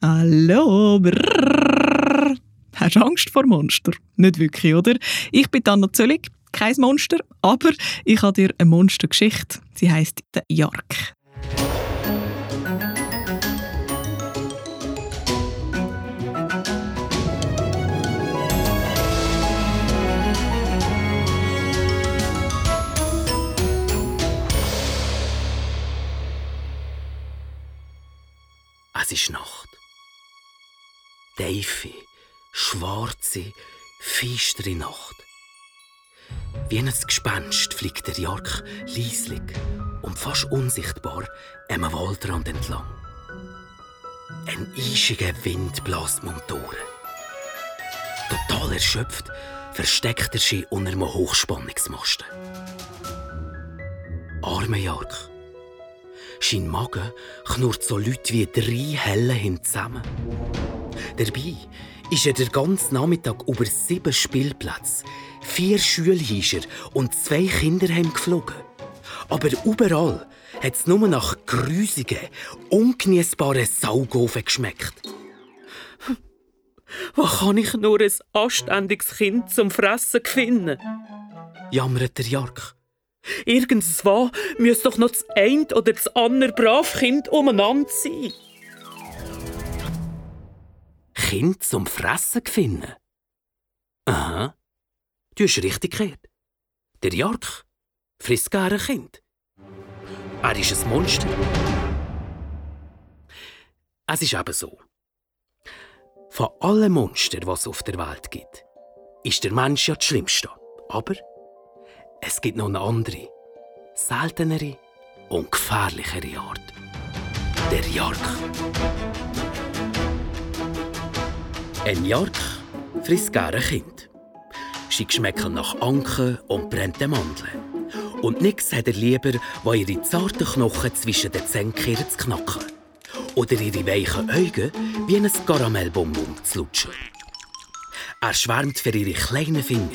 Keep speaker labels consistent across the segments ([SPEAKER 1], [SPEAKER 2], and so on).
[SPEAKER 1] Hallo, brrrr. Hast du Angst vor Monster? Nicht wirklich, oder? Ich bin Anna Zöllig, kein Monster, aber ich habe dir eine Monstergeschichte. Sie heißt der Jark.
[SPEAKER 2] Es ist Nacht. Tiefe, schwarze, feistere Nacht. Wie ein Gespenst fliegt der Jark leislich und fast unsichtbar am Waldrand entlang. Ein eischiger Wind bläst um die Ohren. Total erschöpft versteckt er sich unter einem Hochspannungsmasten. Arme Jark. Sein Magen knurrt so Leute wie drei Helle hin zusammen. Dabei ist er den ganzen Nachmittag über sieben Spielplätze, vier Schulhäuser und zwei Kinderheim geflogen. Aber überall hat es nur nach grusigen, ungenießbaren Saugofen geschmeckt. Wo kann ich nur ein anständiges Kind zum Fressen finden? jammert der Jark. Irgendwo müsste doch noch das eine oder das andere Bravkind umeinander sein. Kind zum Fressen finden? Aha, du hast richtig gehört. Der Jark frisst gerne ein Kind. Er ist ein Monster. Es ist eben so. Von allen Monstern, die es auf der Welt gibt, ist der Mensch ja das Schlimmste. Aber es gibt noch eine andere, seltenere und gefährlichere Art. Der Jark. Ein Jark frisst gerne Kind. Sie schmecken nach Anken und brennten Mandeln. Und nichts hat er lieber, als ihre zarten Knochen zwischen den Zähnen zu knacken. Oder ihre weichen Augen wie ein Karamellbonbon zu lutschen. Er schwärmt für ihre kleinen Finger,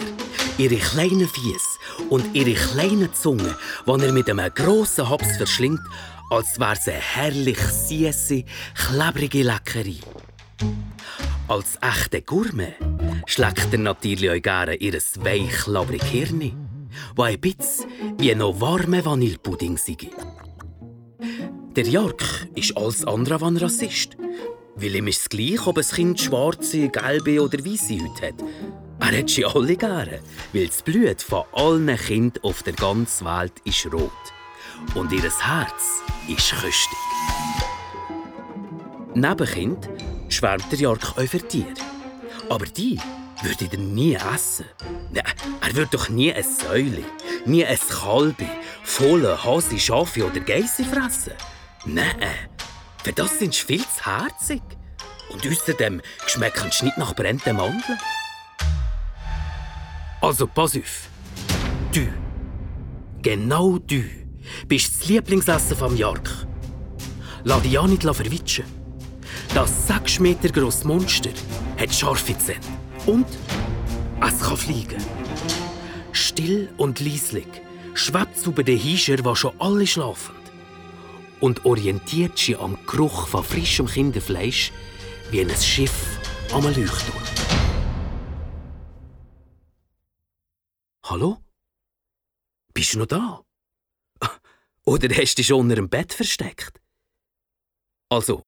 [SPEAKER 2] ihre kleinen Fies und ihre kleine Zunge, die er mit einem grossen Haps verschlingt, als wäre sie eine herrlich süße, klebrige Leckerei. Als echter Gourmet schlägt er natürlich auch gerne ihr weich, labrige Hirn, das ein bisschen wie noch warme Vanillepudding sei. Der Jark ist alles andere als ein Rassist. Weil ihm ist es gleich, ob ein Kind schwarze, gelbe oder weiße Haut hat. Er hat sie alle gerne, weil das Blut von allen Kindern auf der ganzen Welt ist rot. Und ihr Herz ist köstig. Neben Kind schwärmt der Jark auch für Tiere. Aber die würde er nie essen. Nein, er würde doch nie ein Säule, nie ein Kalbi, volle Hase, Schafe oder Geisse fressen. Nein, für das sind sie viel zu herzig. Und außerdem schmecken sie nicht nach brennenden Mandeln. Also pass auf. Du, genau du, bist das Lieblingsessen vom Jark. Lass dich ja nicht verwitschen. Das 6 Meter grosse Monster hat scharfe Zähne. Und es kann fliegen. Still und leislich schwebt es über den Hiescher, wo schon alle schlafen. Und orientiert sich am Geruch von frischem Kinderfleisch wie ein Schiff am Leuchtturm. Hallo? Bist du noch da? Oder hast du dich schon unter dem Bett versteckt? Also,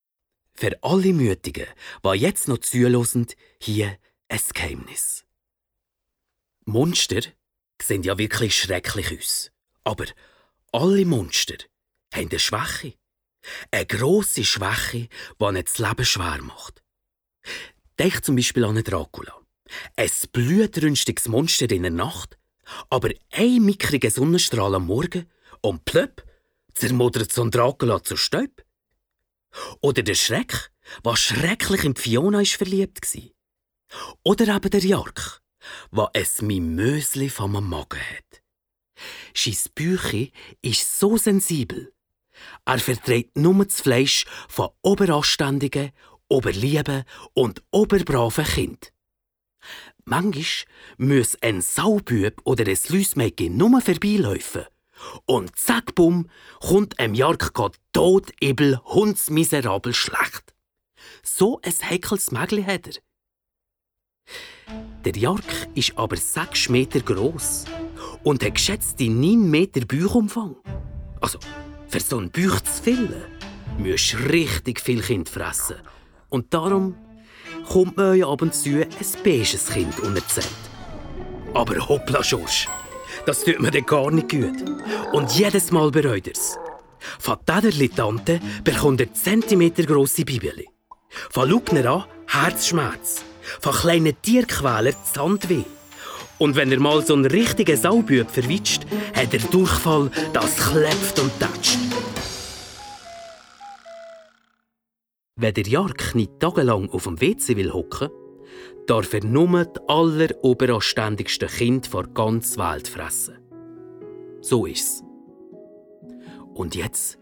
[SPEAKER 2] für alle Mütigen, die jetzt noch zuhören, hier ein Geheimnis. Monster sehen ja wirklich schrecklich aus. Aber alle Monster haben eine Schwäche. Eine grosse Schwäche, die ihnen das Leben schwer macht. Denk zum Beispiel an einen Dracula. Ein blutrünstiges Monster in der Nacht, aber ein mickriger Sonnenstrahl am Morgen und plöpp zermodert so ein Dracula zu Staub. Oder der Schreck, was schrecklich in Fiona ist verliebt war. Oder eben der Jark, was es Mimösli vom Magen hat. Sein Büchi ist so sensibel. Er verträgt nur das Fleisch von oberanständigen, oberlieben und oberbraven Kind. Manchmal muss ein Saubüb oder ein Lüsmädchen nur vorbeilaufen und zack, bumm, kommt einem Jark tot, ebel, hundsmiserabel schlecht. So ein heikles Mägli hat er. Der Jark ist aber sechs Meter groß und hat geschätzte 9 Meter Bauchumfang. Also, für so einen Bauch zu füllen, musst du richtig viel Kind fressen. Und darum kommt man euch ab und zu ein beiges Kind unerzählt. Aber hoppla, Schorsch, das tut mir dann gar nicht gut. Und jedes Mal bereut er's. Von dieser Tante bekommt er Zentimeter grosse Bibeli. Von Lugner an Herzschmerz. Von kleinen Tierquäler Zandweh. Und wenn er mal so einen richtigen Saubüb verwitscht, hat er Durchfall, das klepft und tätscht. Wenn der Jark nicht tagelang auf dem WC will hocken, darf er nur die alleroberanständigsten Kinder der ganzen Welt fressen. So ist's. Und jetzt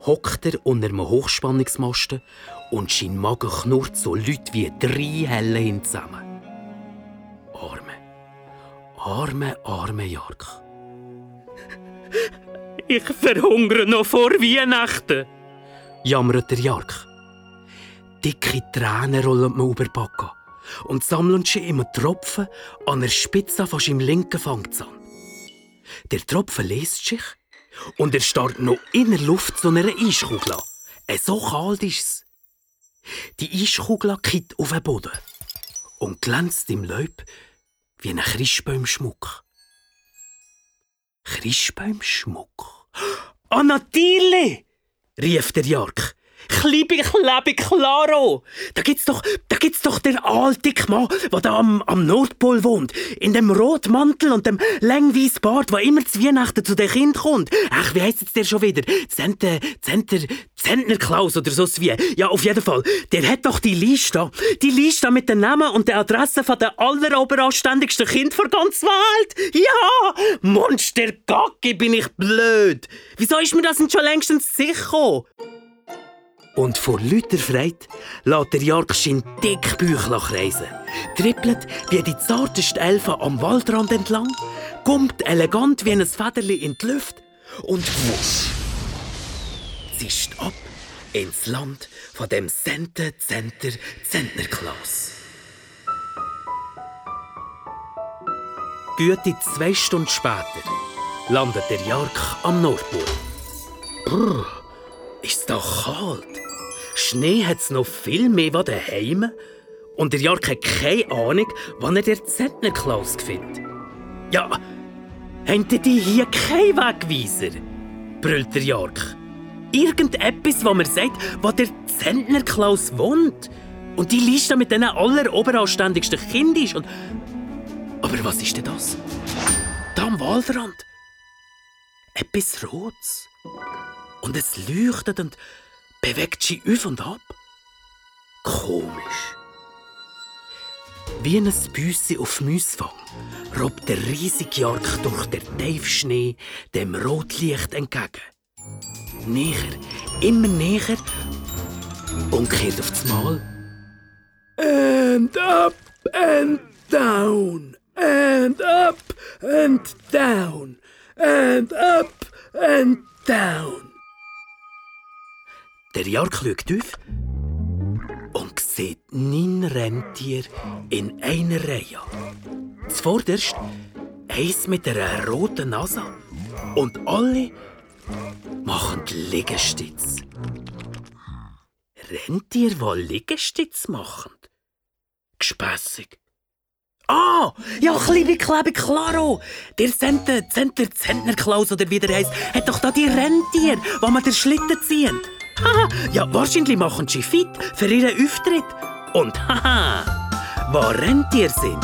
[SPEAKER 2] hockt er unter einem Hochspannungsmasten und sein Magen knurrt so Leute wie drei Helle hin zusammen. Arme, arme, arme Jark. Ich verhungere noch vor Weihnachten, jammert der Jark. Dicke Tränen rollen mir über die Backe und sammeln sich immer Tropfen an der Spitze von seinem linken Fangzahn. Der Tropfen lässt sich und er starrt noch in der Luft zu einer Eiskugel an. So kalt ist es. Die Eiskugel kippt auf den Boden und glänzt im Laub wie ein Christbaumschmuck. Christbaumschmuck? Ah, natürlich! rief der Jark. Klibi, Klebi, Klaro! Da gibt's doch, da gibt's doch den alten Mann, der da am, am Nordpol wohnt. In dem Rotmantel und dem längweißen Bart, der immer zu Weihnachten zu den Kind kommt. Ach, wie heisst jetzt der schon wieder? Zenter, Zenter, Zentner Klaus oder so wie. Ja, auf jeden Fall. Der hat doch die Liste. Die Liste mit den Namen und der Adresse von der alleroberanständigsten Kind der ganzen Welt. Ja! Monster Gacki, bin ich blöd. Wieso ist mir das nicht schon längstens sicher? Und vor lauter Freude lässt der Jark sein Dickbüchlein kreisen, trippelt wie die zartesten Elfen am Waldrand entlang, kommt elegant wie ein Federli in die Luft und wusch, zischt ab ins Land von dem Sente Zenter Zentnerklaus. Gute zwei Stunden später landet der Jark am Nordpol. Brrr, ist da kalt. Schnee hat es noch viel mehr wie daheim. Und der Jark hat keine Ahnung, wann er den Zentnerklaus findet. Ja, haben die hier keinen Wegweiser? brüllt der Jark. Irgendetwas, wo man sagt, wo der Zentnerklaus wohnt. Und die Liste mit den alleroberanständigsten Kindern ist. Und Aber was ist denn das? Da am Waldrand. Etwas Rotes. Und es leuchtet und bewegt sich auf und ab. Komisch. Wie ein Büssi auf Müsfang robbt der riesige Jark durch den Tiefschnee dem Rotlicht entgegen. Näher, immer näher und kehrt auf das Mal. And up and down, and up and down, and up and down. Der Jark schaut auf und sieht neun Rentier in einer Reihe. Zuvorderst eins mit einer roten Nase und alle machen Liegestütz. Rentier, die Liegestütz machen? Gespässig. Ah, ja, kleine Klebe Klaro. Der Center, Center, Zentnerklaus oder wie der heisst, hat doch da die Rentier, wo man den Schlitten ziehen. Haha, ja, wahrscheinlich machen sie fit für ihren Auftritt. Und haha, wo Rentier sind,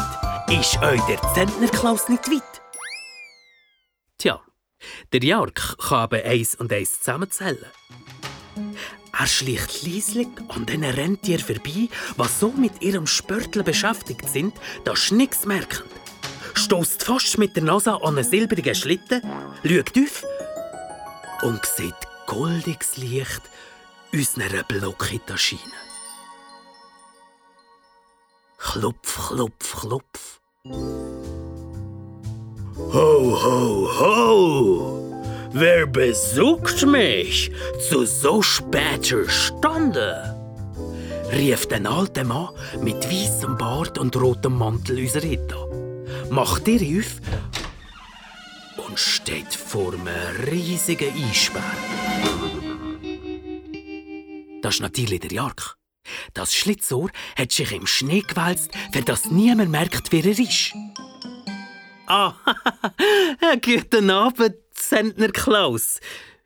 [SPEAKER 2] ist euch der Zentnerklaus nicht weit. Tja, der Jark kann aber eins und eins zusammenzählen. Er schleicht leislich an diesen Rentier vorbei, was so mit ihrem Spörtel beschäftigt sind, dass sie nichts merken. Stoßt fast mit der Nase an einen silbrigen Schlitten, schaut auf und sieht goldiges Licht unserer Blockita scheinen. Klopf, klopf, klopf. Ho, ho, ho! Wer besucht mich zu so später Stunde? rief den alten Mann mit weißem Bart und rotem Mantel unser an. Macht ihr auf und steht vor einem riesigen Eisbär. Das ist natürlich der Jark. Das Schlitzohr hat sich im Schnee gewälzt, für das niemand merkt, wer er ist. Ah, guten Abend, Zentner Klaus,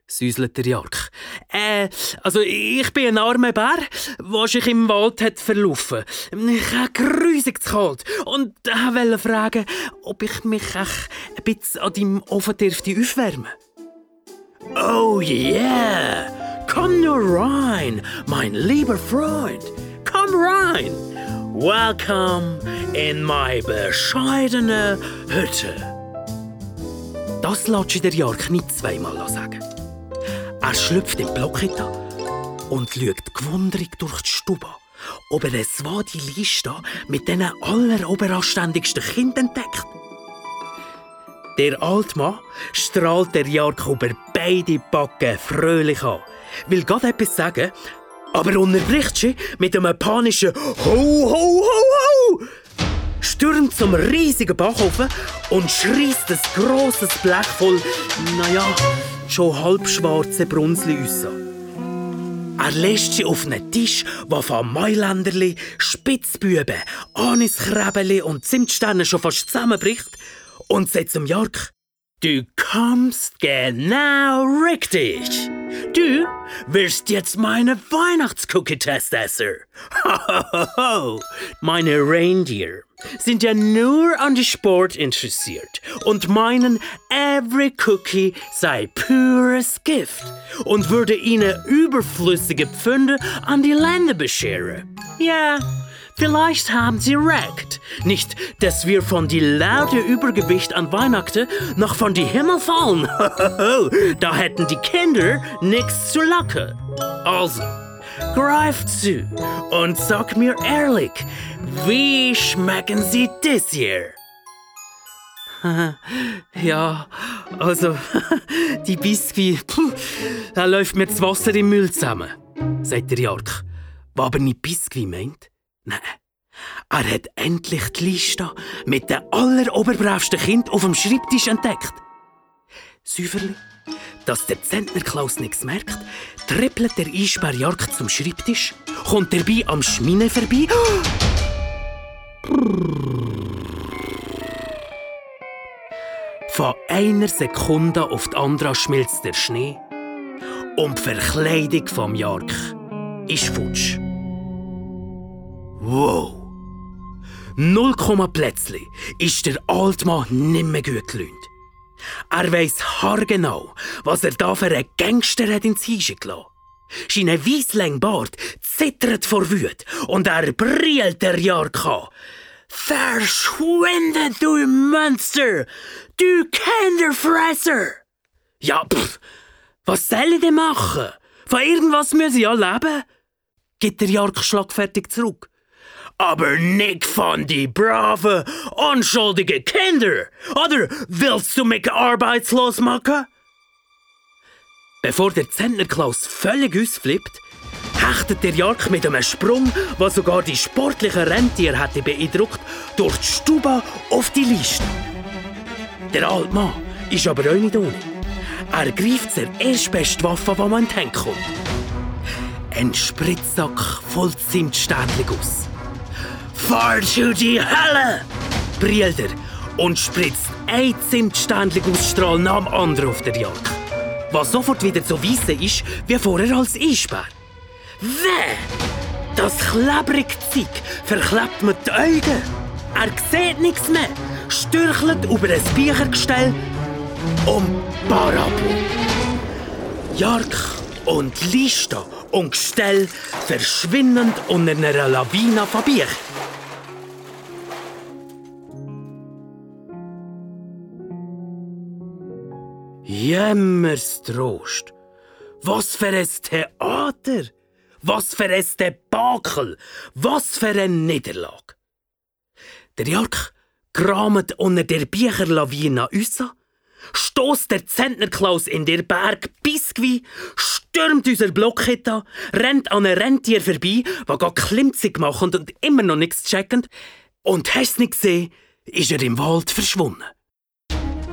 [SPEAKER 2] säuselt der Jark. Äh, also ich bin ein armer Bär, der sich im Wald hat verlaufen. Ich habe grusig zu kalt und wollte fragen, ob ich mich ein bisschen an deinem Ofen dürfte aufwärmen Oh yeah! Komm nur rein, mein lieber Freund. Komm rein. Welcome in my bescheidene Hütte. Das lässt der Jark nicht zweimal sagen. Er schlüpft im Blockett und schaut gewundrig durch die Stube, ob er eine Swadi Liste mit den alleroberanständigsten Kindern entdeckt. Der Altmann strahlt der Jark über beide Backen fröhlich an, will gerade etwas sagen, aber unterbricht sie mit einem panischen Ho, ho, ho, ho! stürmt zum riesigen Backofen und schreist ein grosses Blech voll, naja, schon halbschwarze Brunzli raus. Er lässt sie auf einen Tisch, wo von Mailänderli, Spitzbüben, Aniskrebeli und Zimtsterne schon fast zusammenbricht und sagt zum Jörg, Du kommst genau richtig. Du wirst jetzt meine Weihnachtscookie-Testesser. meine Reindeer sind ja nur an die Sport interessiert und meinen, every cookie sei pures Gift und würde ihnen überflüssige Pfünde an die Länder bescheren. Ja, Vielleicht haben Sie recht. Nicht, dass wir von die laute Übergewicht an Weihnachten noch von die Himmel fallen. da hätten die Kinder nichts zu lachen. Also, greif zu und sag mir ehrlich, wie schmecken Sie das hier? ja, also, die Biskuit, puh, da läuft mir das Wasser im Müll zusammen, sagt der Jark. Was aber nicht Biskuit meint? Nein. Er hat endlich die Liste mit den alleroberbravsten Kind auf dem Schreibtisch entdeckt. Säuferli, dass der Zentner Klaus nichts merkt, trippelt der Eisbärjark zum Schreibtisch, kommt dabei am Schmine vorbei. Von einer Sekunde auf die andere schmilzt der Schnee und die Verkleidung vom Jark ist futsch. Wow! Null Komma plötzlich ist der Altmann nimmer gut gelaunt. Er weiss haargenau, was er da für einen Gangster hat ins Hische gelassen. Sein weissläng Bart zittert vor Wut und er brillt der Jarka. Verschwinde, du Monster! Du Kinderfresser! Ja, pff, was soll ich denn machen? Von irgendwas muss ich ja leben? Gibt der Jark schlagfertig zurück aber nicht von die brave, unschuldige Kinder. Oder willst du mich arbeitslos machen? Bevor der Zentnerklaus völlig ausflippt, hechtet der Jark mit einem Sprung, was sogar die sportlichen Rentier hätte beeindruckt, durch die Stube auf die Liste. Der alte Mann ist aber auch nicht ohne. Er greift zur erstbeste Waffe, die man in kommt. Ein Spritzsack voll Zimtständchen aus. Fahr zu die Hölle! brillt er und spritzt ein Zimtständchen aus Strahl nach dem anderen auf der Jagd. Was sofort wieder so weiss ist, wie vorher als Eisbär. Weh! Das klebrige Zeug verklebt mir die Augen. Er sieht nichts mehr, stürchelt über ein Büchergestell und Parabo. Jark und Lista und Gestell verschwinden unter einer Lawine von Büchern. Jämmers Trost. Was für ein Theater! Was für ein Debakel! Was für eine Niederlage! Der Jörg kramt unter der Bücherlawine raus, stoßt der Zentnerklaus in der Berg Biskuit, stürmt unser Blockhit an, rennt an einem Rentier vorbei, der gar klimmzig machen und immer noch nichts checkend. Und hast nicht gesehen, ist er im Wald verschwunden.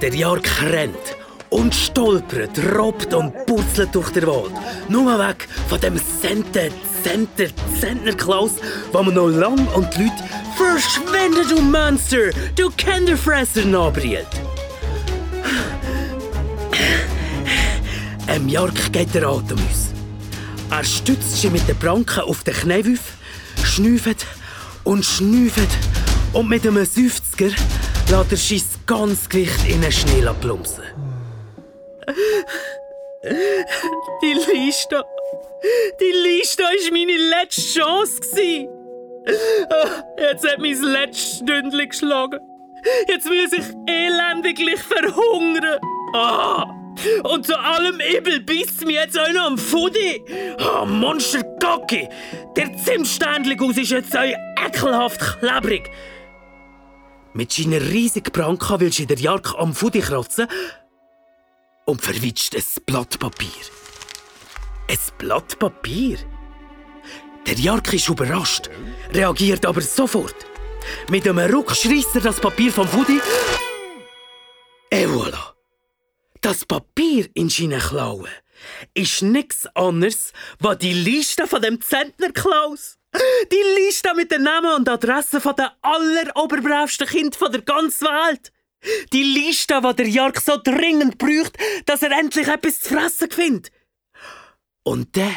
[SPEAKER 2] Der Jark rennt und stolpert, robbt und purzelt durch den Wald. Nur weg von dem Center, Center, Zentnerklaus, wo man noch lang und die Leute «Verschwinde, du Monster, du Kinderfresser!» nachbrüllt. Em Jark geht der Atem aus. Er stützt sich mit den Pranken auf den Knäwüff, schnüffet und schnüffet und mit einem Seufzer lässt er sein ganzes Gewicht in den Schnee plumpsen. Die Liste. Die Liste war meine letzte Chance. Jetzt hat mein letztes Stündchen geschlagen. Jetzt will sich elendiglich verhungern. Ah! Und zu allem Übel beißt mir jetzt einer am Fudi. Oh, Monster Gocki! Der Zimtständling ist jetzt euch ekelhaft klebrig. Mit seiner riesigen Branka willst du der Jark am Fudi kratzen und verwitscht ein Blatt Papier. Ein Blatt Papier? Der Jark ist überrascht, reagiert aber sofort. Mit einem Ruck schreisst er das Papier vom Fudi. Et voilà! Das Papier in seinen Klauen ist nichts anderes als die Liste von dem Zentner Klaus. Die Liste mit den Namen und Adressen von den alleroberbravsten Kindern der ganzen Welt. Die Liste, die der Jark so dringend braucht, dass er endlich etwas zu fressen findet. Und dann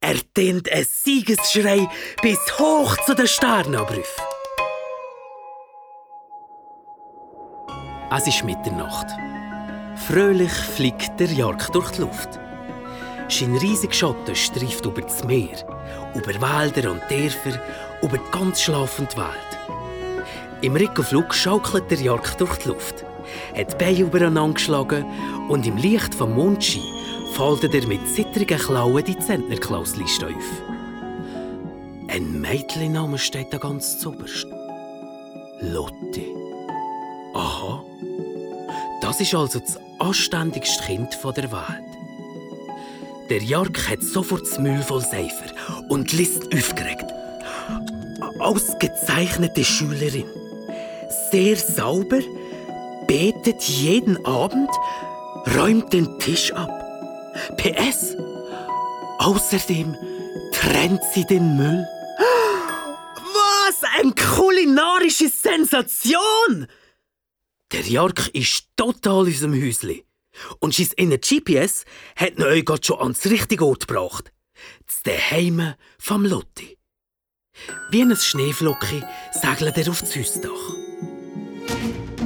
[SPEAKER 2] ertönt ein Siegesschrei bis hoch zu den Sternabrüfen. Es ist Mitternacht. Fröhlich fliegt der Jark durch die Luft. Sein riesiger Schatten streift über das Meer, über Wälder und Dörfer, über die ganz schlafende Welt. Im Rickenflug schaukelt der Jark durch die Luft, hat die Beine übereinander geschlagen und im Licht vom Mondschein faltet er mit zittrigen Klauen die Zentnerklausliste auf. Ein Mädchenname steht da ganz zuoberst. Lotte. Aha. Das ist also das anständigste Kind der Welt. Der Jark hat sofort das Müll voll Seifer und liest aufgeregt. Ausgezeichnete Schülerin. Sehr sauber, betet jeden Abend, räumt den Tisch ab. PS. Außerdem trennt sie den Müll. Was eine kulinarische Sensation! Der Jark ist total in unserem Häusli. Und sein inner GPS hat ihn euch schon ans richtige Ort gebracht. Das Heime vom Lotti. Wie ein Schneeflocke segelt er auf das Hausdach.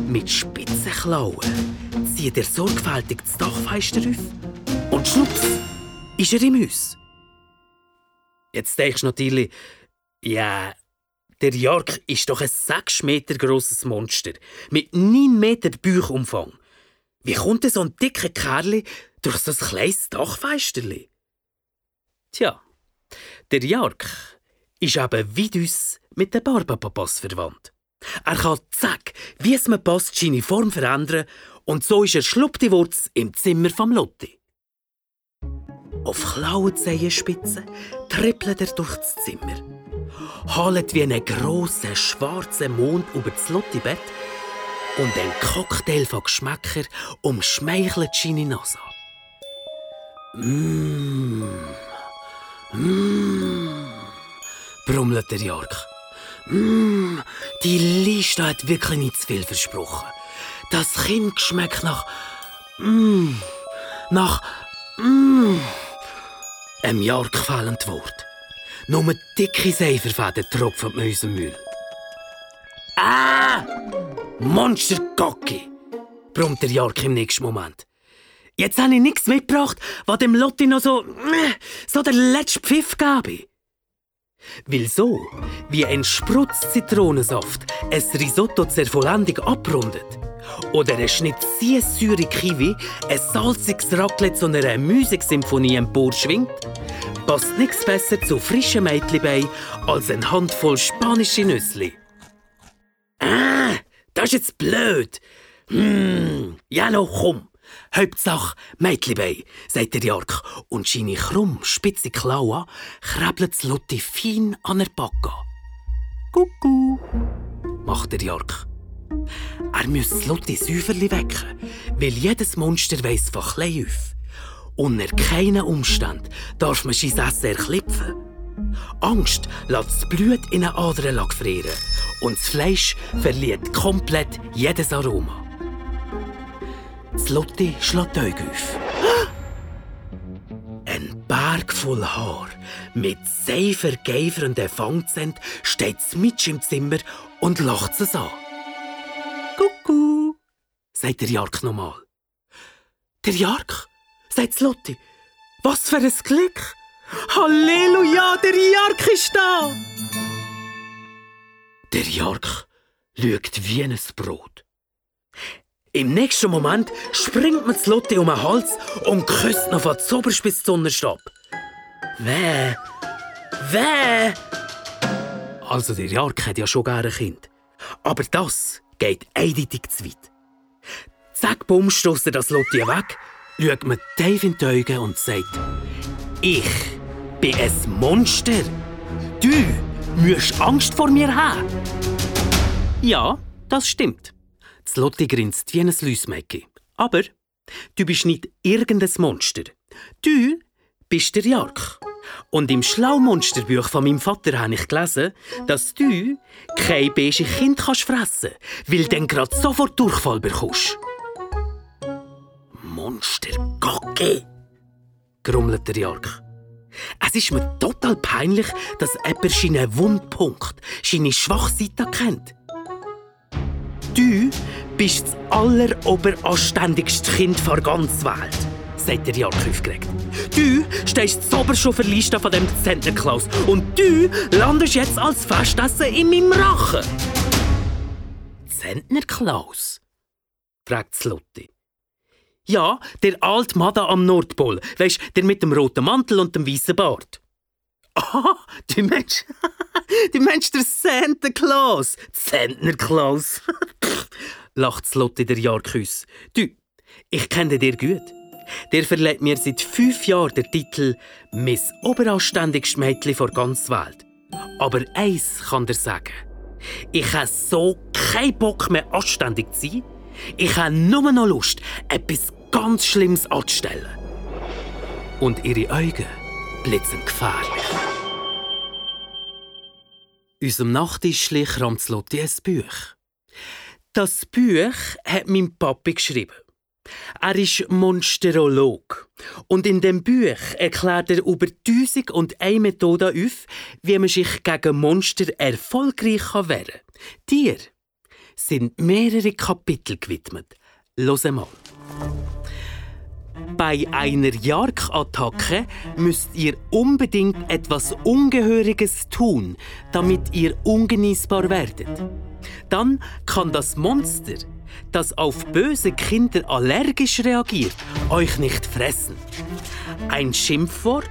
[SPEAKER 2] Mit spitzen Klauen zieht er sorgfältig das Dachfenster auf und schnups ist er im Haus. Jetzt denkst du natürlich, ja, der Jark ist doch ein 6 Meter grosses Monster mit 9 Meter Bauchumfang. Wie kommt so ein dicker Kerl durch so ein kleines Dachfensterli? Tja, der Jark ist eben wie uns mit den Barbapapas verwandt. Er kann zack, wie es mir passt, seine Form verändern und so ist er schluppdiwurz im Zimmer vom Lotti. Auf Klauenzehenspitzen trippelt er durch das Zimmer, halet wie einen grossen schwarzen Mond über das Lotti-Bett und ein Cocktail von Geschmäcker umschmeichelt seine Nase. Mmm. Mmm. brummelt der Jark. Mmm, die Liste hat wirklich nicht zu viel versprochen. Das Kind schmeckt nach. Mmm. Nach. Mmm. Ein Jark fehlendes Wort. Nur dicke Seiferfäden tropfen aus unserem Müll. Ah! Monstergocki! brummt der Jark im nächsten Moment. Jetzt habe ich nichts mitgebracht, was dem Lotti noch so, so der letzte Pfiff gebe. Weil so, wie ein Sprutz Zitronensaft ein Risotto zur Vollendung abrundet oder ein Schnitt säure Kiwi ein salziges Raclette zu einer Musiksymphonie emporschwingt, passt nichts besser zu frischen Mädchenbein als eine Handvoll spanische Nüssli. Ah, das ist jetzt blöd. Hm, ja, komm. Hauptsache Mädchenbein, sagt der Jark, und seine krumm, spitze Klauen krabbelt Lotti fein an der Backe. Kuckuck, macht der Jark. Er muss Lotti Säuferli wecken, weil jedes Monster weiss von klein auf. Unter keinen Umständen darf man sein Essen erklipfen. Angst lässt das Blut in eine Ader frieren und das Fleisch verliert komplett jedes Aroma. Das Lotti schlägt die Augen auf. Ein Berg voll Haar mit seifergeifernden Fangzähnen steht mit im Zimmer und lacht es an. Kuckuck, sagt der Jark nochmal. Der Jark, sagt Lotti. Was für ein Glück! Halleluja, der Jark ist da! Der Jark lügt wie ein Brot. Im nächsten Moment springt mir Lotte um den Hals und küsst noch von Zoberst bis Sonnenstab. Weh, weh! Also der Jark hat ja schon gerne ein Kind. Aber das geht eindeutig zu weit. Zack, bumm, stößt das Lotti weg, schaut mir tief in die Augen und sagt, ich bin ein Monster. Du musst Angst vor mir haben. Ja, das stimmt. Das Lotti grinst wie ein Lüsmäcki. Aber du bist nicht irgendein Monster. Du bist der Jark. Und im Schlaumonsterbuch von meinem Vater habe ich gelesen, dass du kein beige Kind kannst fressen kannst, weil du dann gerade sofort Durchfall bekommst. Monster Gocke, grummelt der Jark. Es ist mir total peinlich, dass jemand seinen Wundpunkt, seine Schwachseite kennt. Du bist das alleroberanständigste Kind der ganzen Welt, sagt der Jark aufgeregt. Du stehst sauber schon für Liste von dem Zentnerklaus und du landest jetzt als Festessen in meinem Rachen. Zentnerklaus? fragt Slotti. Ja, der alte Mann am Nordpol. Weisst, der mit dem roten Mantel und dem weißen Bart. Ah, du Mensch, du Mensch, der Santa Claus. Zentner Klaus. lacht Slotti der Jarküss. Du, ich kenne dir gut. Der verleiht mir seit fünf Jahren den Titel Miss Oberanständigste Mädchen vor ganz Welt. Aber eins kann dir sagen. Ich habe so keinen Bock mehr anständig zu sein. Ich habe nur noch Lust, etwas ganz Schlimmes anzustellen. Und ihre Augen blitzen gefährlich. Unserem Nachttischli kramt Lotti ein Buch. Das Buch hat mein Papi geschrieben. Er ist Monsterolog. Und in dem Buch erklärt er über tausend und eine Methode auf, wie man sich gegen Monster erfolgreich wehren kann. Dir sind mehrere Kapitel gewidmet. Los mal. Bei einer Jark-Attacke müsst ihr unbedingt etwas Ungehöriges tun, damit ihr ungenießbar werdet. Dann kann das Monster, das auf böse Kinder allergisch reagiert, euch nicht fressen. Ein Schimpfwort,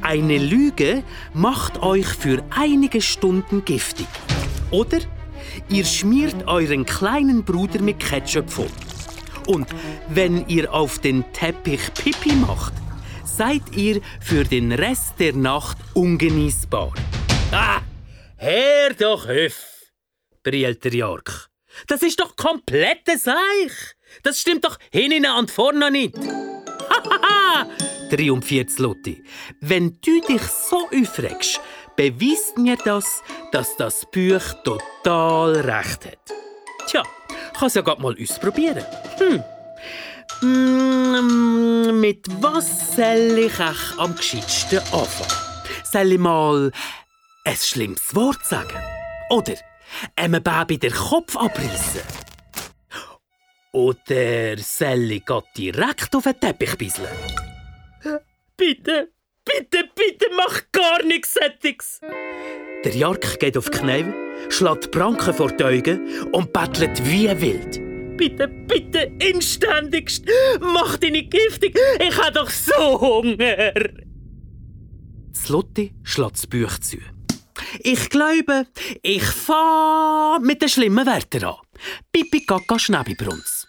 [SPEAKER 2] eine Lüge macht euch für einige Stunden giftig. Oder ihr schmiert euren kleinen Bruder mit Ketchup voll. Und wenn ihr auf den Teppich Pipi macht, seid ihr für den Rest der Nacht ungenießbar. Ah, hör doch auf, brillt der Jark. Das ist doch komplettes Seich. Das stimmt doch hinten und vorne nicht. Hahaha, triumphiert Lotti. Wenn du dich so aufregst, beweist mir das, dass das Buch total recht hat. Tja, kann es ja gerade mal ausprobieren. Hm. Mm, mit was soll ich euch am gescheitsten anfangen? Soll ich mal ein schlimmes Wort sagen? Oder einem Baby den Kopf abreißen? Oder soll ich direkt auf den Teppich bisseln? Bitte, bitte, bitte, mach gar nichts Sättiges! Der Jark geht auf die Knie, schlägt Pranken vor die Augen und bettelt wie wild. Bitte, bitte, inständigst, mach dich nicht giftig, ich habe doch so Hunger! Slotti schlägt das Buch zu. Ich glaube, ich fahre mit den schlimmen Wörtern an. Pipi Kaka Schneebibrunz.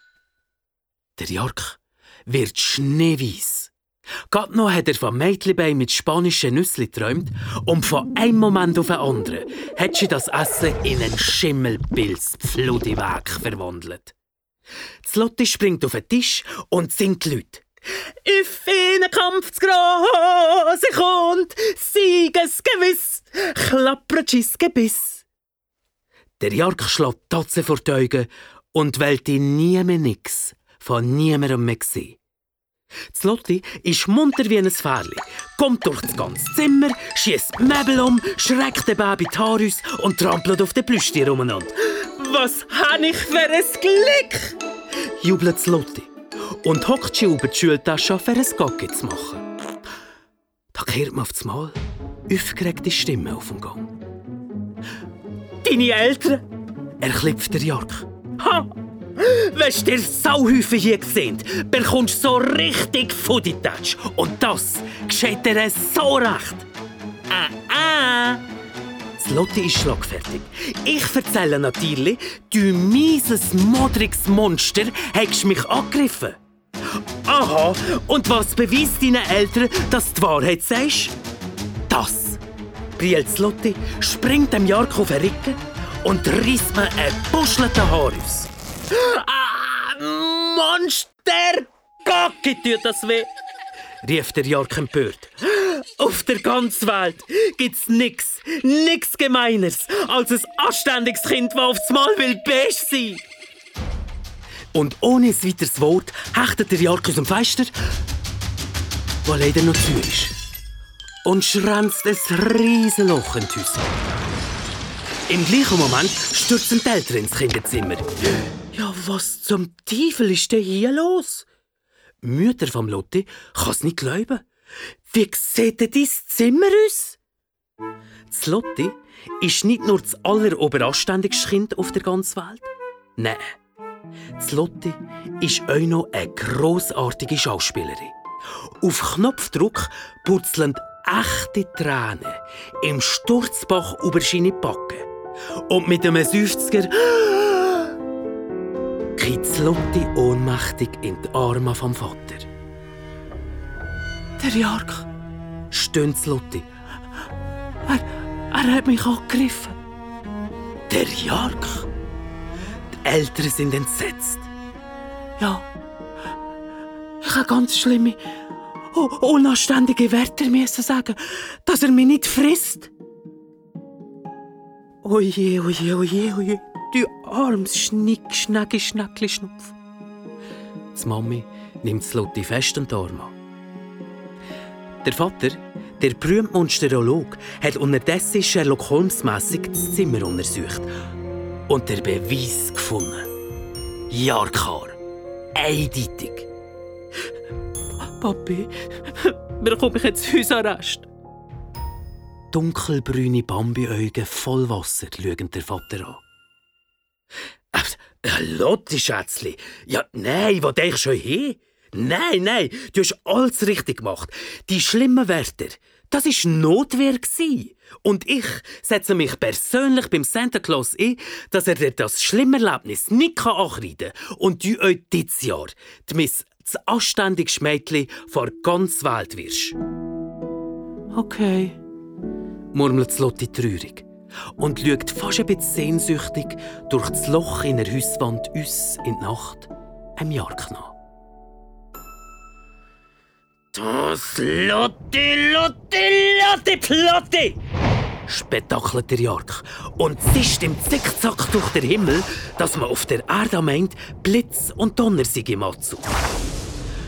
[SPEAKER 2] Der Jark wird schneeweiß. Gerade noch hat er von Mädchenbein mit spanischen Nüssli geträumt und von einem Moment auf den anderen hat sie das Essen in einen Schimmelpilz Pfludiweg verwandelt. Lotti springt auf den Tisch und singt Leute. If in Kampf zu grosse kommt, Siegesgewiss, klappert schis Gebiss. Der Jark schlägt Tatze vor die Augen und wählt nie mehr nix von niemandem mehr gesehen. Das Lotti ist munter wie ein Pferdli, kommt durch das ganze Zimmer, schießt Möbel um, schreckt den Baby die aus und trampelt auf den Plüschtier umeinander. Was habe ich für ein Glück! jubelt das Lotti und hockt sie über die Schultasche für ein Gocki zu machen. Da kehrt man auf das Mal aufgeregte Stimme auf den Gang. Deine Eltern? erklipft der Jörg. Ha! Wenn du dir Sauhäufen hier gesehen, bekommst du so richtig Fudditatsch. Und das geschieht dir so recht. Ah, ah. Das Lotti ist schlagfertig. Ich erzähle natürlich, du mieses, modriges Monster hast mich angegriffen. Aha, und was beweist deinen Eltern, dass du die Wahrheit sagst? Das. Brielt Lotti, springt dem Jarko Rücken und reißt mir ein buschelten Haar aus. Ah, Monster! Gacki tut das weh! rief der Jark empört. Auf der ganzen Welt gibt's nix, nix Gemeines als ein anständiges Kind, das aufs Mal will beige sein. Und ohne ein weiteres Wort hechtet der Jark aus dem Fenster, wo leider noch zu ist, und schränzt ein riesen Loch in die Häuser. Im gleichen Moment stürzen die Eltern ins Kinderzimmer. Ja, was zum Teufel ist denn hier los? Mütter vom Lotti kann es nicht glauben. Wie sieht denn dein Zimmer aus? Das Lotti ist nicht nur das alleroberanständigste Kind auf der ganzen Welt. Nein. Das Lotti ist auch noch eine grossartige Schauspielerin. Auf Knopfdruck purzeln echte Tränen im Sturzbach über seine Backen. Und mit einem Seufzer Lotti ohnmächtig in die Arme vom Vater. Der Jark, stöhnt Lotti. Er, er hat mich angegriffen. Der Jark? Die Eltern sind entsetzt. Ja, ich habe ganz schlimme, unanständige Wörter müssen sagen, dass er mich nicht frisst. Oje, oje, oje, oje. Du armes Schnick, Schnecki, Schneckli, Schnupf. Die Mami nimmt Lotti fest an den Arm an. Der Vater, der berühmte Monsterolog, hat unterdessen Sherlock Holmes-mässig das Zimmer untersucht und der Beweis gefunden. Jarkar. Eindeutig. Papi, bekomme ich jetzt Hausarrest? Dunkelbrüne Bambi-Augen voll Wasser schauen der Vater an. Äh, Lotti, Schätzli. Ja, nein, wo denkst du schon hin? Nein, nein, du hast alles richtig gemacht. Die schlimmen Wörter, das war Notwehr. Und ich setze mich persönlich beim Santa Claus ein, dass er dir das schlimme Erlebnis nicht ankreiden kann und du euch dieses Jahr die Miss das anständigste Mädchen vor ganz Welt wirst. Okay murmelt Lotti traurig und schaut fast ein bisschen sehnsüchtig durch das Loch in der Hauswand uns in die Nacht einem Jark nach. Das Lotti, Lotti, Lotti, Plotti! Spektakelt der Jark und zischt im Zickzack durch den Himmel, dass man auf der Erde meint, Blitz und Donner sei im Anzug.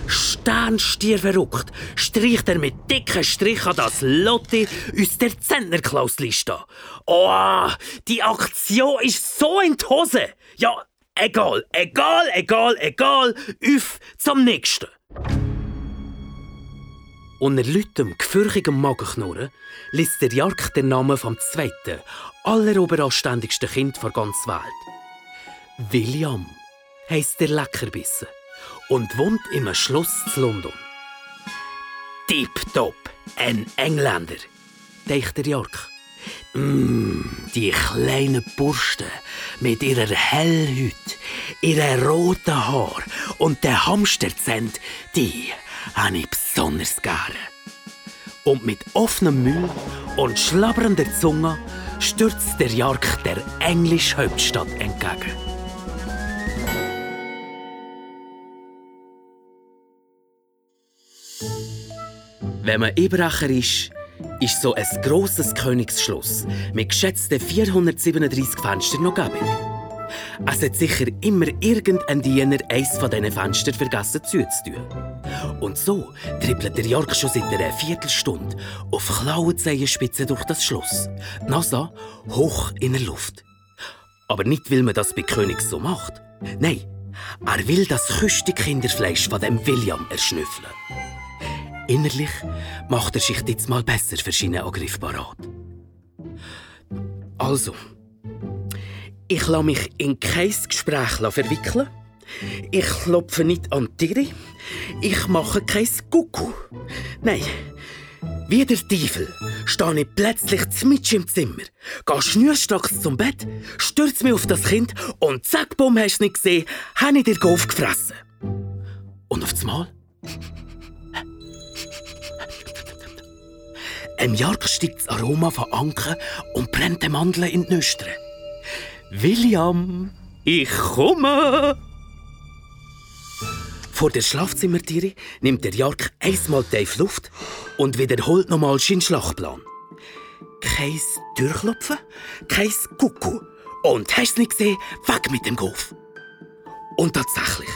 [SPEAKER 2] Sternstier verrückt, streicht er mit dicken Strichen das Lotti aus der Zentnerklausliste. Oh, die Aktion ist so in die Hose. Ja, egal, egal, egal, egal, auf zum nächsten. Unter lautem, gefürchtigem Magenknurren liest der Jark den Namen vom zweiten, alleroberanständigsten Kind der ganzen Welt. William heisst der Leckerbissen und wohnt im Schloss zu London. Tipptopp, ein Engländer, denkt der York. Mm, die kleinen Bursten mit ihrer Hellhüt, ihren roten Haar und den Hamsterzähnen, die habe ich besonders gerne. Und mit offenem Müll und schlabbernder Zunge stürzt der Jark der englischen Hauptstadt entgegen. Wenn man Ebracher ist, ist so ein grosses Königsschloss mit geschätzten 437 Fenstern noch gäbig. Es hat sicher immer irgendein Diener eines von diesen Fenstern vergessen zuzutun. Und so trippelt der Jörg schon seit einer Viertelstunde auf Klauenzehenspitzen durch das Schloss. Die Nase hoch in der Luft. Aber nicht, weil man das bei Königs so macht. Nein, er will das küste Kinderfleisch von dem William erschnüffeln. Innerlich macht er sich jetzt mal besser für seinen Angriff parat. Also, ich lasse mich in kein Gespräch verwickeln. Ich klopfe nicht an die Tiere. Ich mache kein Kuckuck. Nein, wie der Teufel stehe ich plötzlich mitten im Zimmer, gehe schnürstracks zum Bett, stürze mich auf das Kind und zack, bumm, hast du nicht gesehen, habe ich dir Golf gefressen. Und auf Mal Im Jörg steigt das Aroma von Anken und brennt den Mandeln in die Nüstern. William, ich komme! Vor der Schlafzimmertiere nimmt der Jörg einmal tief Luft und wiederholt nochmal seinen Schlachtplan. Kein Durchlopfen, kein Kuckuck. Und hast du nicht gesehen, weg mit dem Golf. Und tatsächlich,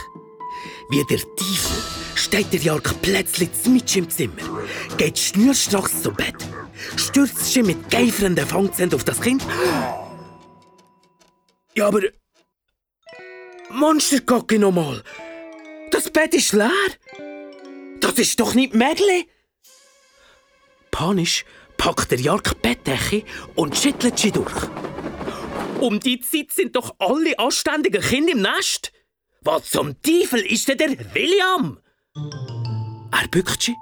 [SPEAKER 2] wie der Teufel steht der Jörg plötzlich mitten im Zimmer, geht schnurstracks zum Bett, stürzt sich mit geifernden Fangzähnen auf das Kind. Ja, aber... Monsterkacke nochmal! Das Bett ist leer! Das ist doch nicht Mädle! Panisch packt der Jörg Bettdecke und schüttelt sie durch. Um die Zeit sind doch alle anständigen Kinder im Nest! Was zum Teufel ist denn der William? Er bückt sich,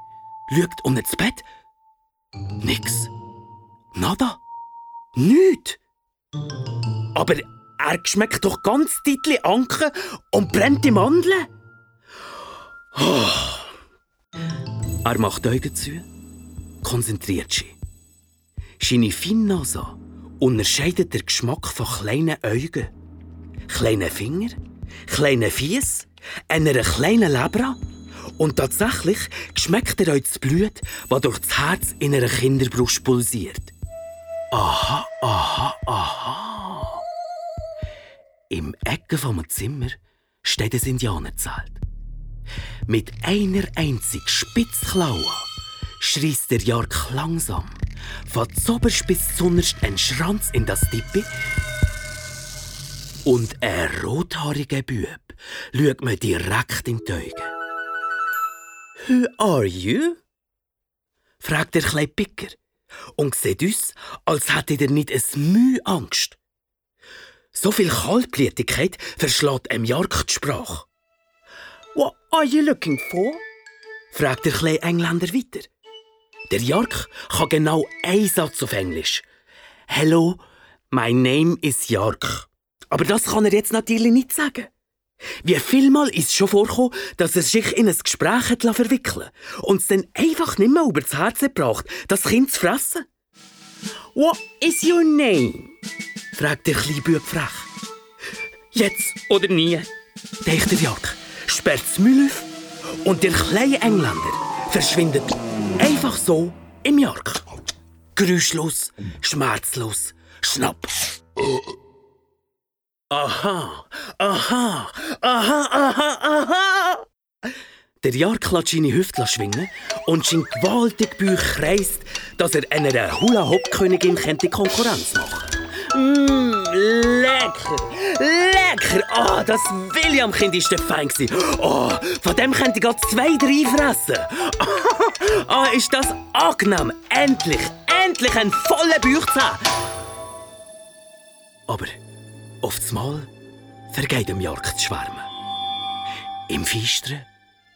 [SPEAKER 2] schaut unter das Bett. Nix. Nada. Nichts. Aber er schmeckt doch ganz deutlich Anken und brennt die Mandeln. Oh. Er macht die Augen zu, konzentriert sich. Seine Finnnase unterscheidet den Geschmack von kleinen Augen, kleinen Fingern, kleinen Fies, einer kleinen Lebra und tatsächlich schmeckt er euch das Blut, das durch das Herz in einer Kinderbrust pulsiert. Aha, aha, aha. Im Ecke vom Zimmer steht ein Indianerzelt. Mit einer einzigen Spitzklaue schreist der Jark langsam von Zoberst bis zunderst einen Schranz in das Tippi und ein rothaariger Bub schaut mir direkt in die Augen. Who are you? fragt der kleine Picker und sieht uns, als hätte er nicht ein Mühe Angst. So viel Kaltblütigkeit verschlägt einem Jark die Sprache. What are you looking for? fragt der kleine Engländer weiter. Der Jark kann genau einen Satz auf Englisch. Hello, my name is Jark. Aber das kann er jetzt natürlich nicht sagen. Wie vielmal ist es schon vorgekommen, dass er sich in ein Gespräch hat verwickeln und es dann einfach nicht mehr über das Herz gebracht, das Kind zu fressen? What is your name? fragt der kleine Bub frech. Jetzt oder nie, denkt der Jack, sperrt das Müll auf und der kleine Engländer verschwindet einfach so im Jark. Geräuschlos, schmerzlos, schnapp. Aha, aha, aha, aha, aha. Der Jark lässt seine Hüfte schwingen und sein gewaltig kreist, dass er einer Hula-Hop-Königin Konkurrenz machen Mmm, lecker, lecker. Ah, oh, das William-Kind war der Fein. Oh, von dem könnte ich gerade zwei, drei fressen. Ah, oh, ist das angenehm. Endlich, endlich ein voller Bauch zu haben. Aber... Auf das Mal vergeht dem Jörg zu schwärmen. Im Feistern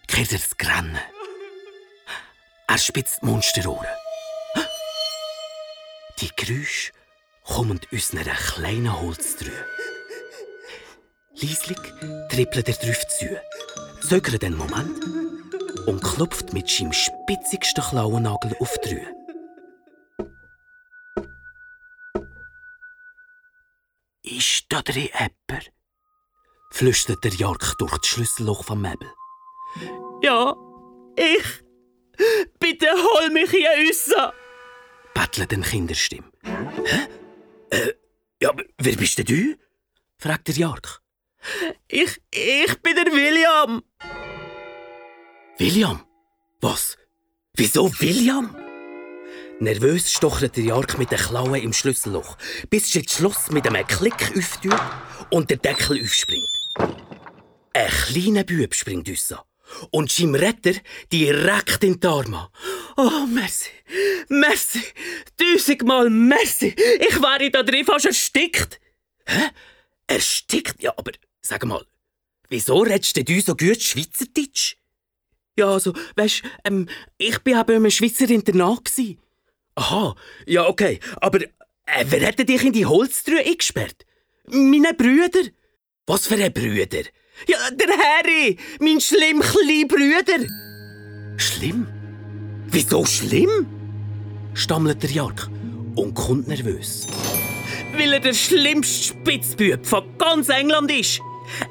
[SPEAKER 2] kehrt er das Grennen. Er spitzt die Monsterohren. Die Geräusche kommen aus einer kleinen Holztruhe. Lieslig trippelt er drauf zu, zögert einen Moment und klopft mit seinem spitzigsten Klauennagel auf die Truhe. Ist da drin jemand? flüstert der Jark durch das Schlüsselloch vom Möbel.
[SPEAKER 3] Ja, ich. Bitte hol mich hier raus.
[SPEAKER 2] bettelt eine Kinderstimme. Hä? Äh, ja, wer bist denn du? fragt der Jark.
[SPEAKER 3] Ich, ich bin der William.
[SPEAKER 2] William? Was? Wieso William? Nervös stochert der Jark mit den Klauen im Schlüsselloch, bis das Schloss mit einem Klick auftut und der Deckel aufspringt. Ein kleiner Bub springt raus und seinem Retter direkt in die Arme.
[SPEAKER 3] Oh, merci. Merci. Tausendmal merci. Ich wäre da drin fast erstickt.
[SPEAKER 2] Hä? Erstickt? Ja, aber sag mal, wieso redest du so gut Schweizerdeutsch?
[SPEAKER 3] Ja, also, weißt ähm, ich bin eben im Schweizer Internat. Gewesen.
[SPEAKER 2] Aha, ja, okay. Aber äh, wer hat dich in die Holztruhe eingesperrt?
[SPEAKER 3] Meine Brüder.
[SPEAKER 2] Was für ein Brüder?
[SPEAKER 3] Ja, der Harry, mein schlimm kleiner Brüder.
[SPEAKER 2] Schlimm? Wieso schlimm? stammelt der Jark und kommt nervös.
[SPEAKER 3] Weil er der schlimmste Spitzbub von ganz England ist.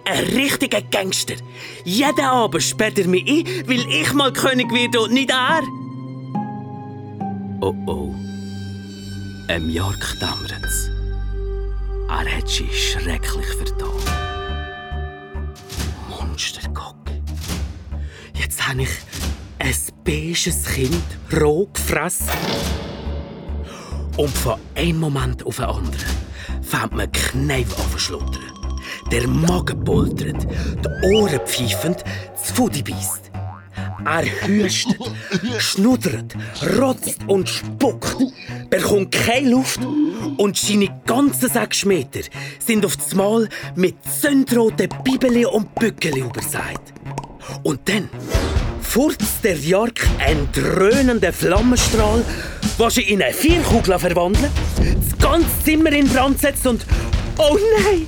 [SPEAKER 3] Ein richtiger Gangster. Jeden Abend sperrt er mich ein, weil ich mal König werde und nicht er.
[SPEAKER 2] Oh oh. Im Jark dämmert's. Er hat sich schrecklich vertan. Monstergog. Jetzt habe ich ein beiges Kind roh gefressen. Und von einem Moment auf den anderen fängt man Kneif an zu schlottern. Der Magen poltert, die Ohren pfeifend, das Fudi beißt. Er hüstet, schnuddert, rotzt und spuckt, bekommt keine Luft und seine ganzen sechs Meter sind auf das Mal mit zündroten Bibeli und Bückeli übersät. Und dann furzt der Jark einen dröhnenden Flammenstrahl, was ihn in eine Vierkugel verwandelt, das ganze Zimmer in Brand setzt und oh nein!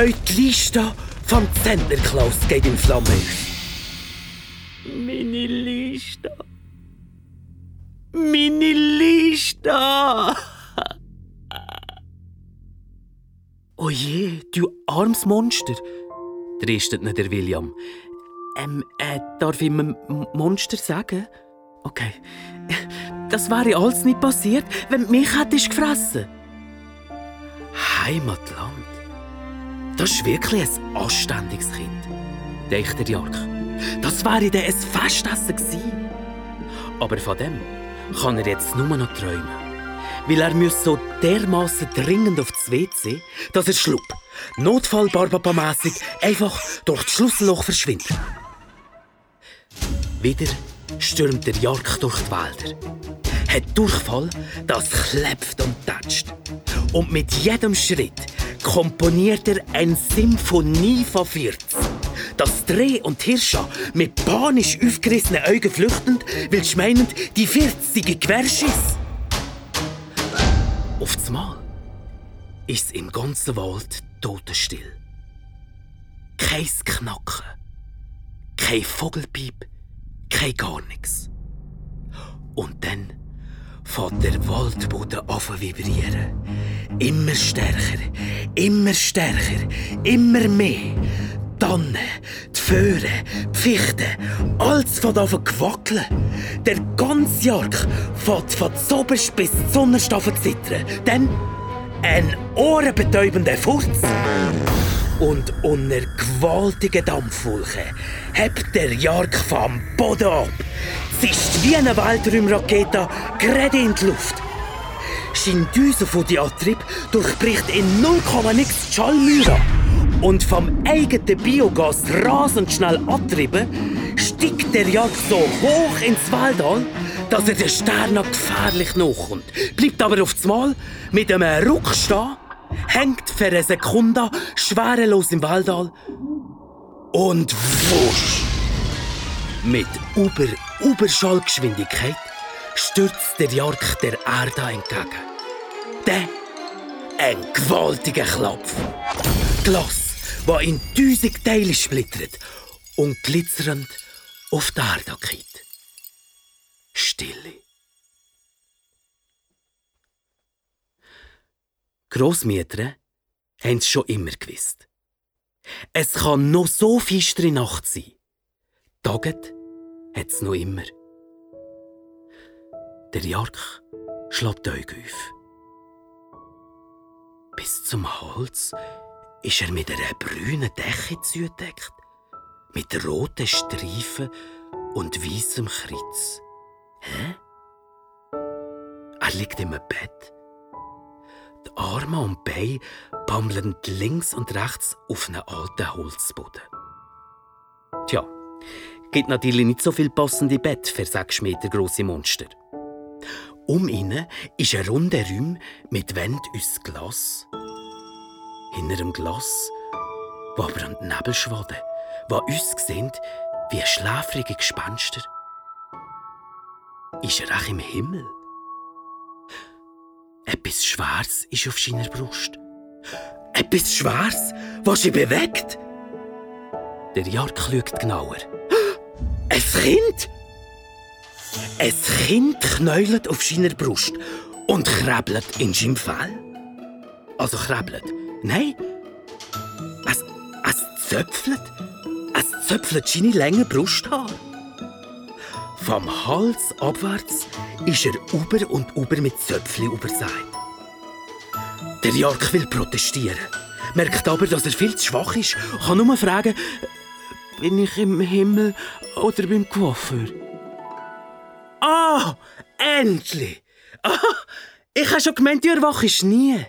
[SPEAKER 2] Euch die Liste vom Zentnerklaus geht in Flammen auf.
[SPEAKER 3] Meine Liste. Meine Liste.
[SPEAKER 2] Oh du armes Monster, tristet der William. Ähm, äh, darf ich ihm Monster sagen? Okay. Das wäre alles nicht passiert, wenn du mich hättest gefressen. Heimatland. Das ist wirklich ein anständiges Kind, denkt der Jark. Das wäre dann ein Festessen gewesen. Aber von dem kann er jetzt nur noch träumen. Weil er muss so dermaßen dringend auf das WC, dass er schlupp, notfall mässig einfach durch das Schlüsselloch verschwindet. Wieder stürmt der Jark durch die Wälder. Hat Durchfall, das klepft und tätscht. Und mit jedem Schritt komponiert er eine Symphonie von 40. Das Dreh und Hirscha mit panisch aufgerissenen Augen flüchtend, weil sie meinend, die 40 Querschiss. Auf das Mal ist im ganzen Wald totenstill. Kein Knacken, kein Vogelpiep, kein gar nichts. Und dann fährt der Waldboden an zu vibrieren. Immer stärker, immer stärker, immer mehr. Die Tannen, die Föhren, die Fichten, alles fängt an zu wackeln. Der ganze Jark fährt von zoberst bis zunnerst an zu zittern. Dann ein ohrenbetäubender Furz. Und unter gewaltigen Dampfwolken hebt der Jark vom Boden ab, zischt wie eine Weltraumrakete gerade in die Luft. Sein Düse von Diatrib durchbricht in 0, nix die Schallmauer. Und vom eigenen Biogas rasend schnell abtrieben, steigt der Jagd so hoch ins Waldal, dass er den Stern gefährlich nachkommt. Bleibt aber auf Mal mit einem Ruck stehen, hängt für eine Sekunde schwerelos im Waldal und wusch! Mit Über Überschallgeschwindigkeit stürzt der Jark der Erde entgegen. Dann ein gewaltiger Klopf. Glas, das in tausend Teile splittert und glitzernd auf die Erde geht. Stille. Grossmütter haben es schon immer gewusst. Es kann noch so fiestere Nacht sein. Taget hat es noch immer. Der Jark schlägt die Augen auf. Bis zum Hals ist er mit einer brünen Decke zugedeckt, mit roten Streifen und weißem Kreuz. Hä? Er liegt im Bett. Die Arme und Beine bammeln links und rechts auf einem alten Holzboden. Tja, gibt natürlich nicht so viel passende Bett für sechs Meter große Monster. Um ihn ist ein runder Raum mit Wand aus Glas. Hinter dem Glas wabern Nebelschwaden, die uns sehen wie schläfrige Gespenster. Ist er auch im Himmel? Etwas Schwarzes ist auf seiner Brust. Etwas Schwarzes, was sie bewegt. Der Jark schaut genauer. Ein Kind! Ein Kind knäulet auf seiner Brust und krabbelt in seinem Fell. Also krabbelt. Nein, es, es zöpfelt. Es zöpfelt seine lange Brusthaar. Vom Hals abwärts ist er über und über mit Zöpfli überseit. Der Jark will protestieren, merkt aber, dass er viel zu schwach ist, kann nur fragen, bin ich im Himmel oder beim Coiffeur? Ah, endlich! Ah, ich habe schon gemeint, du erwachst nie.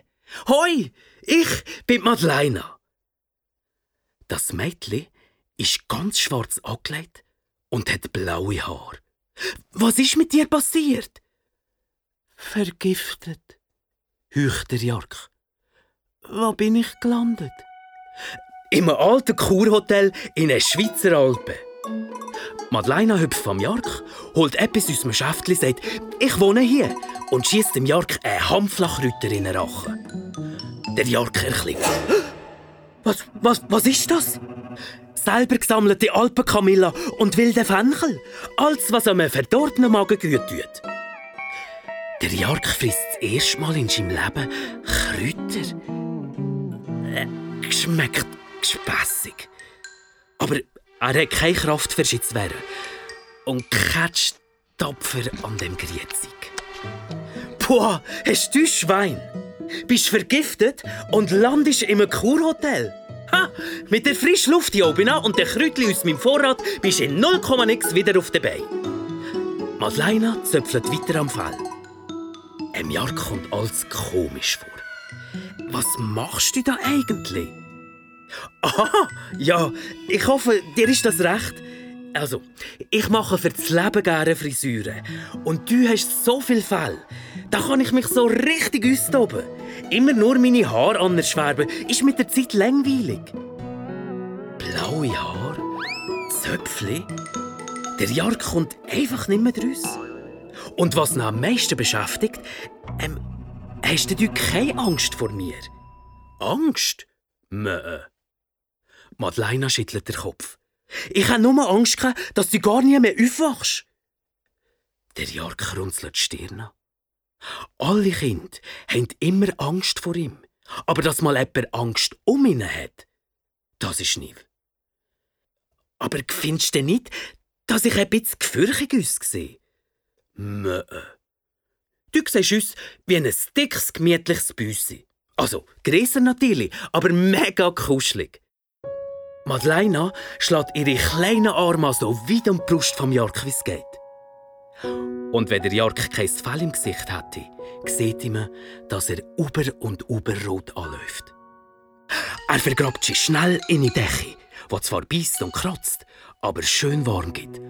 [SPEAKER 2] Hoi, ich bin Madeleine. Das Mädchen ist ganz schwarz angelegt und hat blaue Haare. Was ist mit dir passiert? Vergiftet, heucht der Jark. Wo bin ich gelandet? Im alten Kurhotel in den Schweizer Alpen. Madeleine hüpft vom Jark, holt etwas aus dem Schäftchen, sagt, ich wohne hier und schießt dem Jark einen Hampflachrütter in den Rachen. Der Jark erklingt. Was, was, was ist das? Selber gesammelte Alpenkamilla und wilde Fenchel. Alles, was einem verdorbenen Magen gut tut. Der Jark frisst das erste Mal in seinem Leben Kräuter. Äh, schmeckt gespässig. Aber er hat keine Kraft zu wehren. Und catcht tapfer an dem Griezig. Boah, hast du Schwein? Bist vergiftet und landest im Kurhotel? Ha! Mit der frischen Luft hier oben und den Kräutchen aus meinem Vorrat bist du in 0, nix wieder auf der Beine. Madeleine zöpfelt weiter am Fell. Em Jahr kommt alles komisch vor. Was machst du da eigentlich? Aha, ja, ich hoffe, dir ist das recht. Also, ich mache für das Leben gerne Frisuren. Und du hast so viel Fell. Da kann ich mich so richtig austoben. Immer nur meine Haare anschwärben ist mit der Zeit langweilig. Blaue Haare? Zöpfli? Der Jahr kommt einfach nicht mehr draus. Und was ihn am meisten beschäftigt, ähm, hast du keine Angst vor mir? Angst? Mö. Madeleine schüttelt den Kopf. Ich habe nur Angst, gehabt, dass du gar nie mehr aufwachst. Der Jahr krunzelt die Stirn. Alle Kinder haben immer Angst vor ihm. Aber dass mal jemand Angst um ihn hat, das ist nie. Aber findest du nicht, dass ich ein bisschen gefürchtig aussehe? Mö. Du siehst aus wie ein dickes, gemütliches Büssi. Also, grösser natürlich, aber mega kuschelig. Madeleine schlägt ihre kleinen Arme so weit um die Brust vom Jark, wie es geht. Und wenn der Jark kein Fell im Gesicht hätte, sieht man, dass er über und über rot anläuft. Er vergrabt sich schnell in die Decke, wo zwar beißt und kratzt, aber schön warm gibt,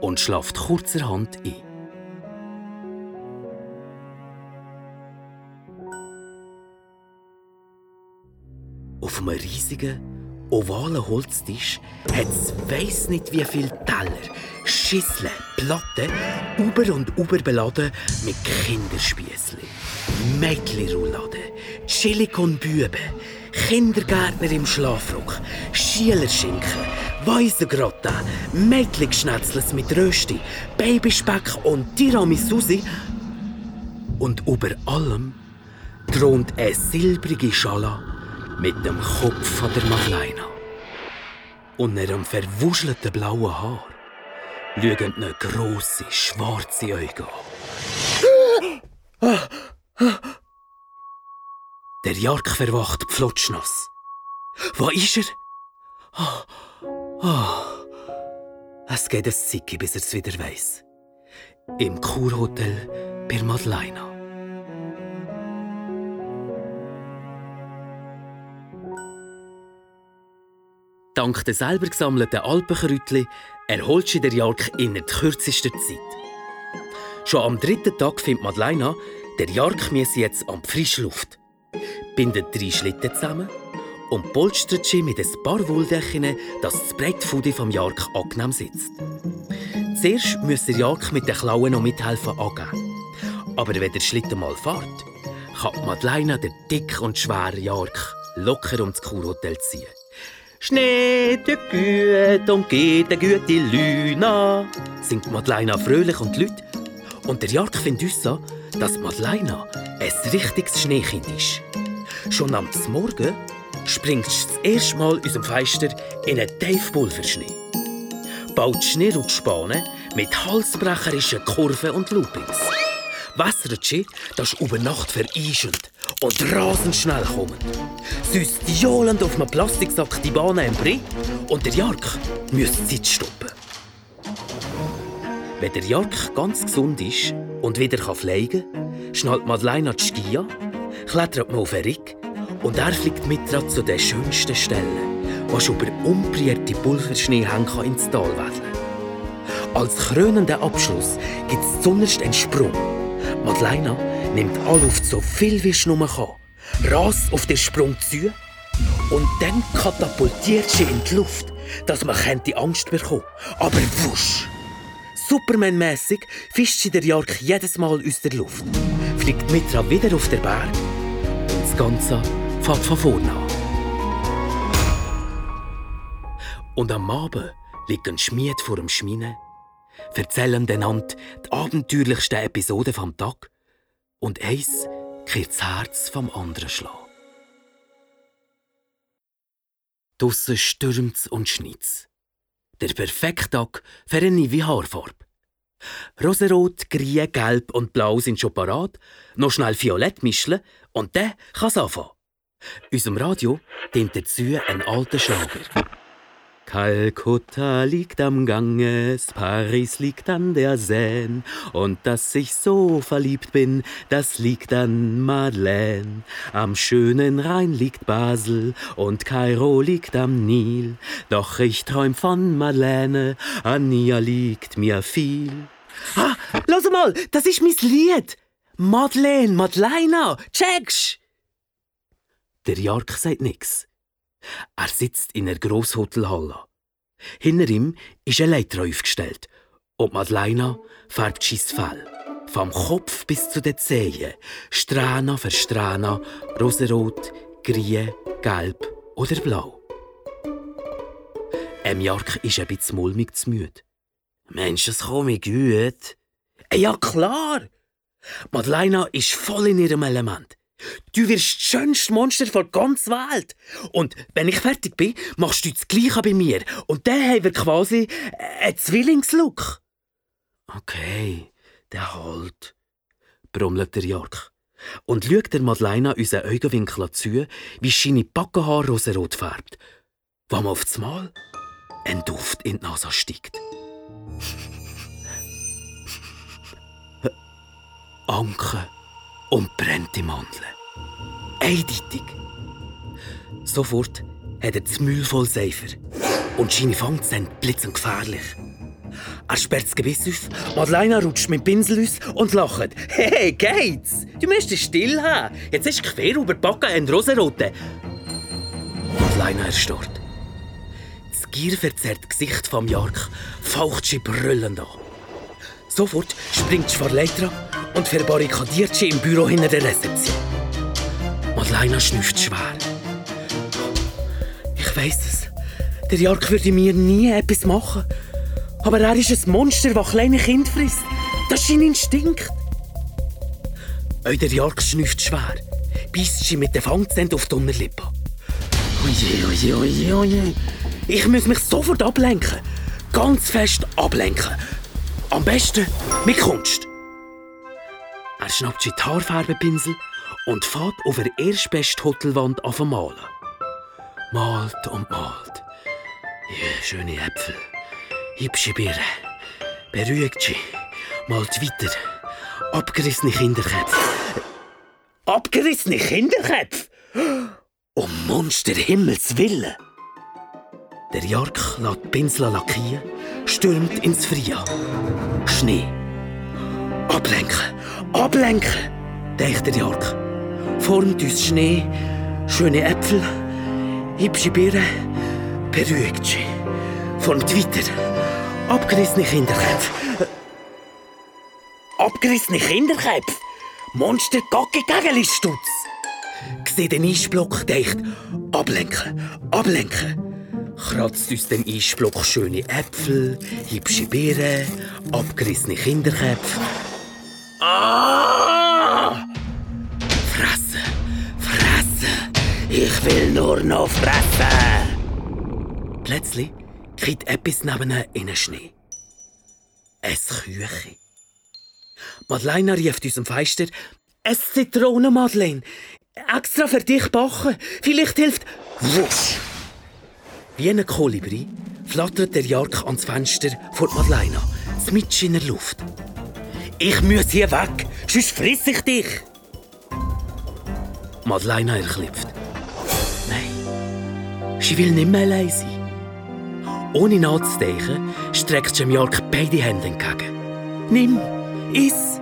[SPEAKER 2] und schlaft kurzerhand ein. Auf einem riesigen ovalen Holztisch hat es weiss nicht wie viele Teller, Schüsseln, Platten, über und über beladen mit Kinderspiessli, Mädchenrouladen, Chili con Büben, Kindergärtner im Schlafrock, Schielerschinken, Weisengratin, Mädchenschnetzles mit Rösti, Babyspeck und Tiramisu. Und über allem thront eine silbrige Schala mit dem Kopf der Madeleine. Und ihrem verwuschelten blauen Haar schauen eine grosse, schwarze Augen an. Der Jark verwacht pflutschnass. Wo ist er? Oh, oh. Es geht ein Zicki, bis er es wieder weiss. Im Kurhotel bei Madeleine. Dank der selber gesammelten Alpenkräutchen erholt sich der Jark innerhalb kürzester Zeit. Schon am dritten Tag findet Madeleine, der Jark müsse jetzt an die frische Luft. Bindet drei Schlitten zusammen und polstert sie mit ein paar Wolldächen, dass das Brettfudi vom Jark angenehm sitzt. Zuerst muss der Jark mit den Klauen noch mithelfen angeben. Aber wenn der Schlitten mal fährt, kann Madeleine den dick und schweren Jark locker ums Kurhotel ziehen. Schnee, der Güte und geht der gute Lüna, singt Madeleine fröhlich und laut. Und der Jark findet uns so, dass Madeleine ein richtiges Schneekind ist. Schon am Morgen springt sie das erste Mal aus dem Fenster in einen Teifpulverschnee. Baut Schneerutschbahnen mit halsbrecherischen Kurven und Loopings. Wässert sie, dass über Nacht vereischend und rasend schnell kommen. Süßt johlend auf einem Plastiksack die Bahn im Brie und der Jark müsste Zeit stoppen. Wenn der Jark ganz gesund ist und wieder fliegen kann, schnallt Madeleine die Ski an, klettert man auf den Rick und er fliegt mit zu den schönsten Stellen, was über umbrierte Pulverschneehänge ins Tal wedeln Als krönenden Abschluss gibt es zuerst einen Sprung. Madeleine nimmt Anluft so viel wie sie nur kann, rast auf den Sprung zu. Und dann katapultiert sie in die Luft, dass man die Angst bekommen. Aber wusch! Superman-mässig fischt sie der Jark jedes Mal aus der Luft, fliegt Mitra wieder auf den Berg. Und das Ganze fängt von vorne an. Und am Abend liegt ein Schmied vor dem Schmine, erzählen einander die abenteuerlichsten Episoden vom Tag und eins kehrt das Herz vom anderen schlagen. Draussen stürmt's und schneit's. Der perfekte Tag für eine neue Haarfarbe. Rosenrot, grün, gelb und blau sind schon parat. Noch schnell violett mischen und dann kann's anfangen. Unserem Radio dient dazu ein alter Schlager. Kalkutta liegt am Ganges, Paris liegt an der Seine, und dass ich so verliebt bin, das liegt an Madeleine. Am schönen Rhein liegt Basel, und Kairo liegt am Nil, doch ich träum von Madeleine, an ihr liegt mir viel. Ah, lass mal, das ist mein Lied! Madeleine, Madeleine, checkst! Der Jark sagt nix. Er sitzt in einer Grosshotelhalle. Hinter ihm ist eine Leiter aufgestellt und Madeleine färbt sein Fell. Vom Kopf bis zu den Zehen, Strähne für Strähne, rosarot, grün, gelb oder blau. Em ist ein bisschen mulmig zu müde. Mensch, das komme gut. Ja, klar! Madeleine ist voll in ihrem Element. Du wirst das schönste Monster der ganzen Welt. Und wenn ich fertig bin, machst du das Gleiche bei mir. Und dann haben wir quasi einen Zwillingslook. Okay, der halt, brummelt der Jörg. Und schaut der Madeleine unseren Augenwinkel zu, wie seine Backenhaare rosarot färbt, wo man auf das Mal ein Duft in die Nase steigt. Anke und brennt im Mandeln. Eindeutig. Sofort hat er das Müll voll Seifer. Und seine Fangen sind blitzend gefährlich. Er sperrt das Gebiss auf, Madeleine rutscht mit dem Pinsel aus und lacht. Hey, geht's? Du müsstest still haben. Jetzt ist quer über die Backe ein rosarote. Madeleine erstarrt. gierverzerrte Gesicht vom Jark faucht sie brüllend an. Sofort springt sie vor die Leiter und verbarrikadiert sie im Büro hinter der Rezeption. Madeleine schnüfft schwer. Ich weiß es. Der Jark würde mir nie etwas machen. Aber er ist ein Monster, das kleine Kinder frisst. Das ist sein Instinkt. Auch der Jark schnüfft schwer, beißt sie mit den Fangzähnen auf die Unterlippe. Oje, oje, oje, oje. Ich muss mich sofort ablenken. Ganz fest ablenken. Am besten mit Kunst. Er schnappt sich die Haarfarbepinsel und fährt auf der erstbesten Hotelwand auf malen. Malt und malt. Ja, schöne Äpfel, hübsche Birnen, beruhigt sie, malt weiter. Abgerissene Kinderköpfe. Abgerissene Kinderköpfe? Um Monster Himmels Willen! Der Jark lässt die Pinsel lackieren, stürmt ins Freie. Schnee. Ablenken, ablenken, denkt der Jark. Formt uns Schnee, schöne Äpfel, hübsche Birnen, beruhigt sie. Formt weiter. Abgerissene Kinderköpfe. Abgerissene Kinderköpfe? Monster Gacke Gegelistutz. Sieht den Eisblock, denkt, ablenken, ablenken. Kratzt aus dem Eisblock schöne Äpfel, hübsche Beeren, abgerissene Kinderköpfe. Ah! Fressen, fressen, ich will nur noch fressen. Plötzlich kriegt etwas neben in den Schnee. Ein Küche. Madeleine rief aus dem Fenster, «Es Zitronen, Madeleine! Extra für dich backen! Vielleicht hilft...» Wusch! Wie ein Kolibri flattert der Jark ans Fenster vor Madeleine, mitten in der Luft. «Ich muss hier weg, sonst friss ich dich!» Madeleine erklipft. Nein, sie will nicht mehr allein sein. Ohne nachzudenken, streckt sie Jark beide Hände entgegen. «Nimm, iss!»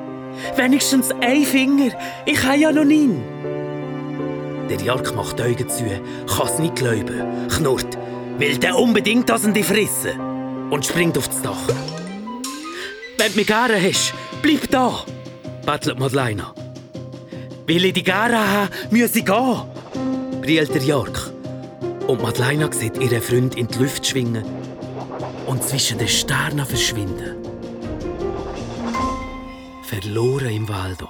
[SPEAKER 2] Wenigstens ein Finger. Ich habe ja noch nie. Der Jark macht die Augen zu, kann es nicht glauben, knurrt, will der unbedingt das in die fressen und springt auf das Dach. Wenn du mich gerne hast, bleib da, bettelt Madeleine. Will ich dich gerne haben, muss ich gehen, brillt der Jark. Und Madeleine sieht ihren Freund in die Luft schwingen und zwischen den Sternen verschwinden. Verloren im Waldall.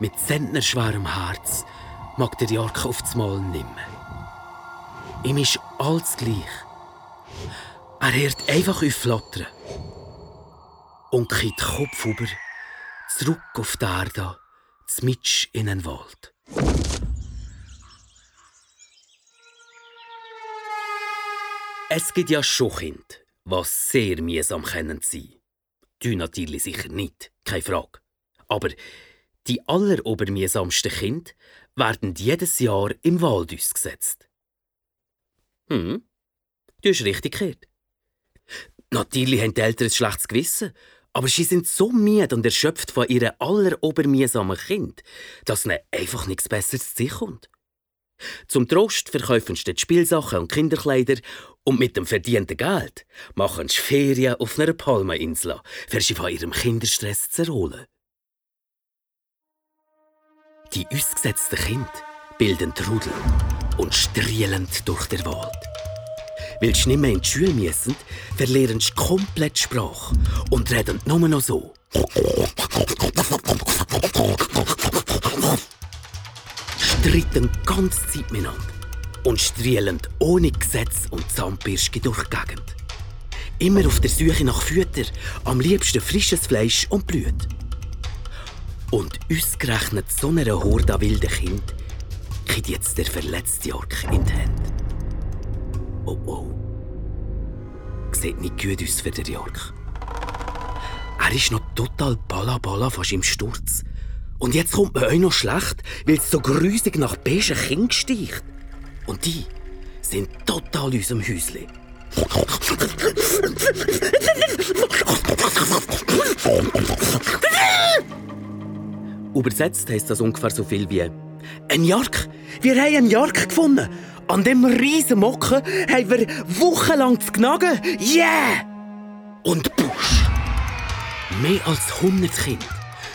[SPEAKER 2] Mit zentnerschwerem Herz mag der Jark auf das Mal nimmer. Ihm ist alles gleich. Er hört einfach auf flattern. Und kippt Kopf über, zurück auf die Erde, zmitsch in den Wald. Es gibt ja schon Kinder, was sehr mühsam können sein. Du natürlich sicher nicht, keine Frage. Aber die allerobermühsamsten Kinder werden jedes Jahr im Wald ausgesetzt. Hm, du hast richtig gehört. Natürlich haben die Eltern ein schlechtes Gewissen, aber sie sind so müde und erschöpft von ihren allerobermühsamen Kind, dass ihnen einfach nichts Besseres zu sich kommt. Zum Trost verkaufen sie die Spielsachen und Kinderkleider und mit dem verdienten Geld machen sie Ferien auf einer Palmeninsel, für sie von ihrem Kinderstress zu erholen. Die ausgesetzten Kinder bilden Trudel und strielen durch den Wald. Weil sie nicht mehr in die Schule müssen, verlieren sie komplett die Sprache und reden nur noch so. Streiten die ganze Zeit miteinander und strielen ohne Gesetz und Zahnbürste durch die Gegend. Immer auf der Suche nach Fütter, am liebsten frisches Fleisch und Blut. Und ausgerechnet so einer Horde an wilden Kind kriegt jetzt der verletzte Ork in die Hände. Oh oh. Sieht nicht gut aus für den Jork. Er ist noch total balla fast im Sturz. Und jetzt kommt mir auch noch schlecht, weil es so grusig nach beigen Kind sticht. Und die sind total in unserem Häuschen. Übersetzt heißt das ungefähr so viel wie ein Jark. Wir haben einen Jark gefunden. An dem riesen Mocken haben wir wochenlang zu knagen. Yeah! Und Busch! Mehr als 100 Kinder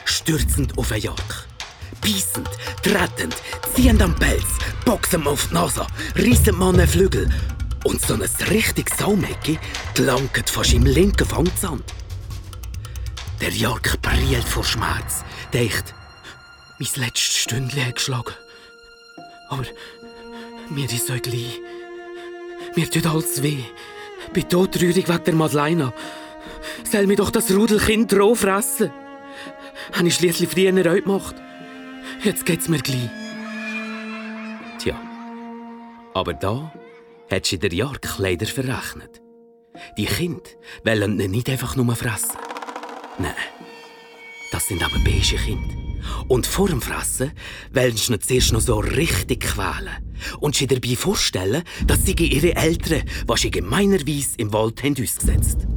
[SPEAKER 2] stürzend auf einen Jagd. Beißend, tretend, ziehend am Pelz, boxen auf die Nase, reissen man den Flügel. Und so ein richtiges Saumecki gelangt fast im linken Fangzahn. Der Jörg brillt vor Schmerz, denkt, mein letztes Stündchen geschlagen. Aber mir ist so gleich. Mir tut alles weh. Bin todtraurig wegen der Madeleine. Soll mir doch das Rudelkind roh fressen. Habe ich schliesslich früher auch gemacht. Jetzt geht's mir gleich. Tja, aber da hat sie der Jörg leider verrechnet. Die Kinder wollen nicht einfach nur fressen. Nein, das sind aber beige Kinder. Und vor dem Fressen wollen sie ihn zuerst noch so richtig quälen und sie dabei vorstellen, dass sie ihre Eltern, was sie gemeinerweise im Wald haben ausgesetzt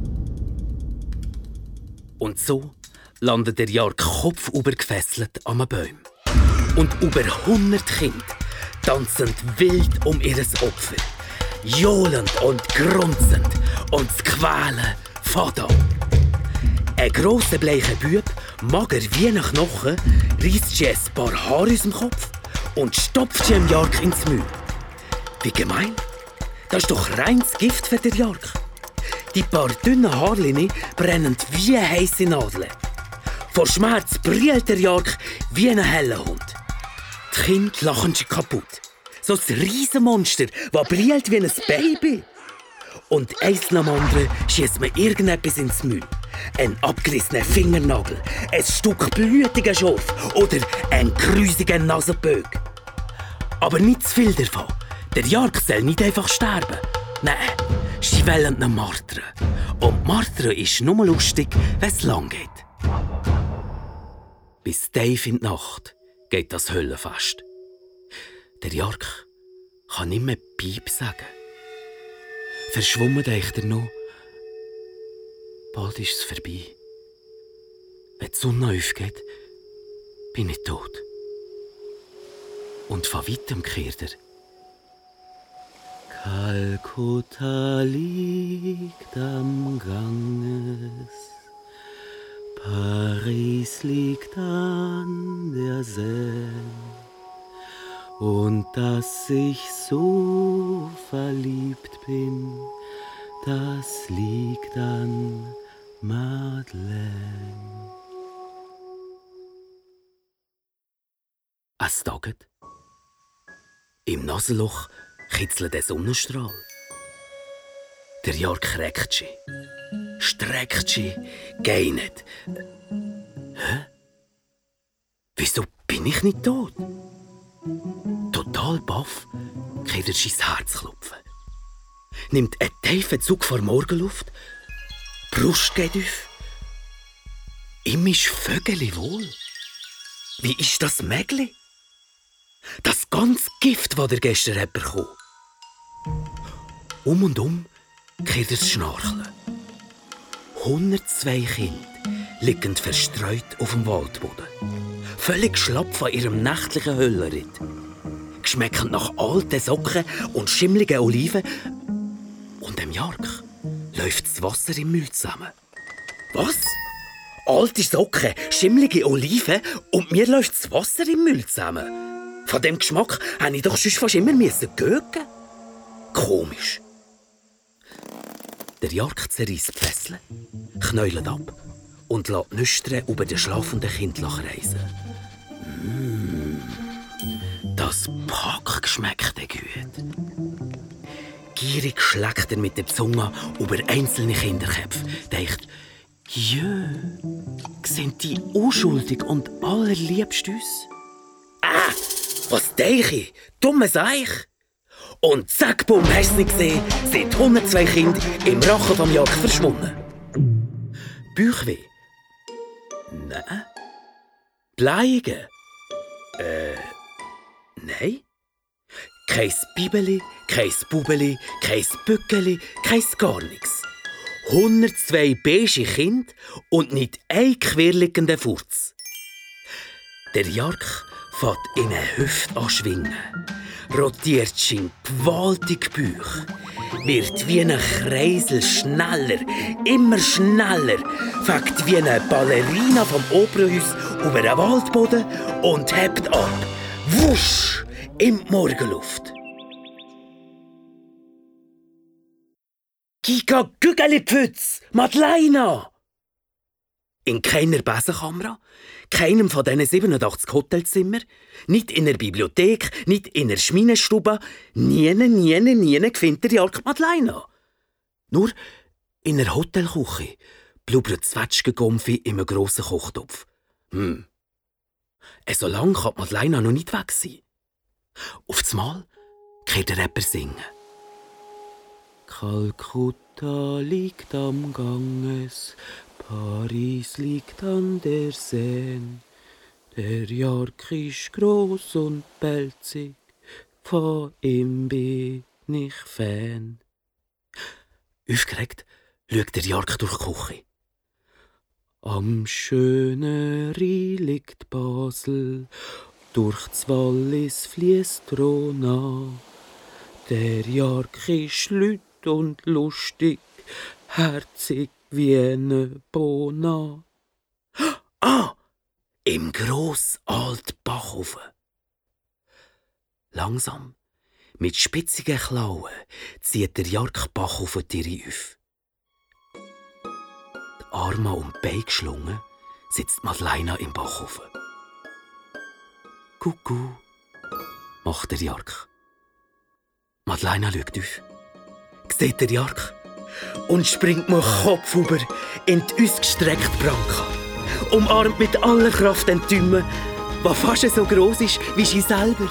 [SPEAKER 2] Und so landet der Jörg kopfüber gefesselt am Baum. Und über 100 Kinder tanzen wild um ihres Opfer. Johlend und grunzend und das Quälen fährt an. Ein grosser bleicher Bub, mager wie ein Knochen, reißt sie ein paar Haare aus dem Kopf und stopft sie dem Jark ins Müll. Wie gemein. Das ist doch reines Gift für den Jark. Die paar dünnen Haarlinien brennen wie heiße Nadeln. Vor Schmerz brillt der Jark wie ein heller Hund. Die Kinder lachen sich kaputt. So ein Riesenmonster, das brillt wie ein Baby. Und eins nach dem anderen schießt man irgendetwas ins Müll. Ein abgerissener Fingernagel, ein Stück blutiger Schorf oder ein grusiger Nasenbög. Aber nicht zu viel davon. Der Jark soll nicht einfach sterben. Nein, sie wollen ihn martern. Und martern ist nur lustig, wenn es lang geht. Bis Dave in die Nacht geht das Höllenfest. Der Jark kann nicht mehr Piep sagen. Verschwommen denkt er noch, bald ist es vorbei. Wenn die Sonne aufgeht, bin ich tot. Und von weitem kehrt er. Kalkutta liegt am Ganges, Paris liegt an der Seine. Und dass ich so verliebt bin, das liegt an Madeleine. Es taget. Im Nasenloch kitzelt der Sonnenstrahl. Der Jahr kreckt sie, streckt sie, geinet. Hä? Wieso bin ich nicht tot? Total baff geht er sein Herz klopfen. Nimmt einen tiefen Zug vor Morgenluft, Brust geht auf. Ihm ist Vögeli wohl. Wie ist das Mägli? Das ganze Gift, das er gestern bekommen. Um und um kehrt er Schnarchen. 102 Kinder liegen verstreut auf dem Waldboden. Völlig schlapp von ihrem nächtlichen Höllenritt. Geschmeckend nach alten Socken und schimmligen Oliven. Und im Jark läuft das Wasser im Müll zusammen. Was? Alte Socken, schimmlige Oliven und mir läuft das Wasser im Müll zusammen? Von dem Geschmack habe ich doch sonst fast immer gögen. Komisch. Der Jörg zerreißt die Fesseln, knäulet ab und lässt Nüstern über den schlafenden Kind reisen. Mmh, das Pack schmeckt gut. Gierig schlägt er mit der Zunge über einzelne Kinderköpfe, denkt, Jö, sind die unschuldig und allerliebst uns? Ah! Was denke ich? Dumme Seich! Und zack, bumm, hast du gesehen, sind 102 Kinder im Rachen vom Jagd verschwunden. Bauchweh? Nein. Bleigen? Äh, nein. Kein Bibeli, kein Bubeli, kein Bückeli, kein gar nichts. 102 beige Kinder und nicht ein querliegender Furz. Der Jark fährt in eine Hüfte an schwingen. Rotiert sein gewaltig Bauch, wird wie ein Kreisel schneller, immer schneller, fängt wie eine Ballerina vom Opernhaus über den Waldboden und hebt ab. Wusch! In die Morgenluft. Giga Gügelipfütz! Madeleine! In keiner Besenkamera, keinem von diesen 87 Hotelzimmer, nicht in der Bibliothek, nicht in der Schminenstube, nie, nie, nie findet ihr Jörg Madeleine. Nur in der Hotelküche blubbert Zwetschgengumpfi in einem grossen Kochtopf. Hm. Äh, so lang kann Madeleine noch nicht weg sein. Auf das Mal kehrt der Rapper singen. Kalkutta liegt am Ganges, Paris liegt an der Seine. Der York ist groß und pelzig, von ihm bin ich Fan. Aufgeregt schaut der York durch die Küche. Am schönen Rhein liegt Basel, durch das Wallis fließt Rona. Der York ist lüt und lustig, herzig wie eine Bona. Ah, im gross alt Bachhofen. Langsam, mit spitzigen Klauen, zieht der Jark Bachhofen Tiere auf. Die Arme um die Beine geschlungen, sitzt Madeleine im Bachhofen. Kuckuck, macht der Jark. Madeleine schaut auf. Sieht der Jark und springt mir Kopf über in die ausgestreckte Branka. Umarmt mit aller Kraft den Tümme, der fast so groß ist wie sie selber.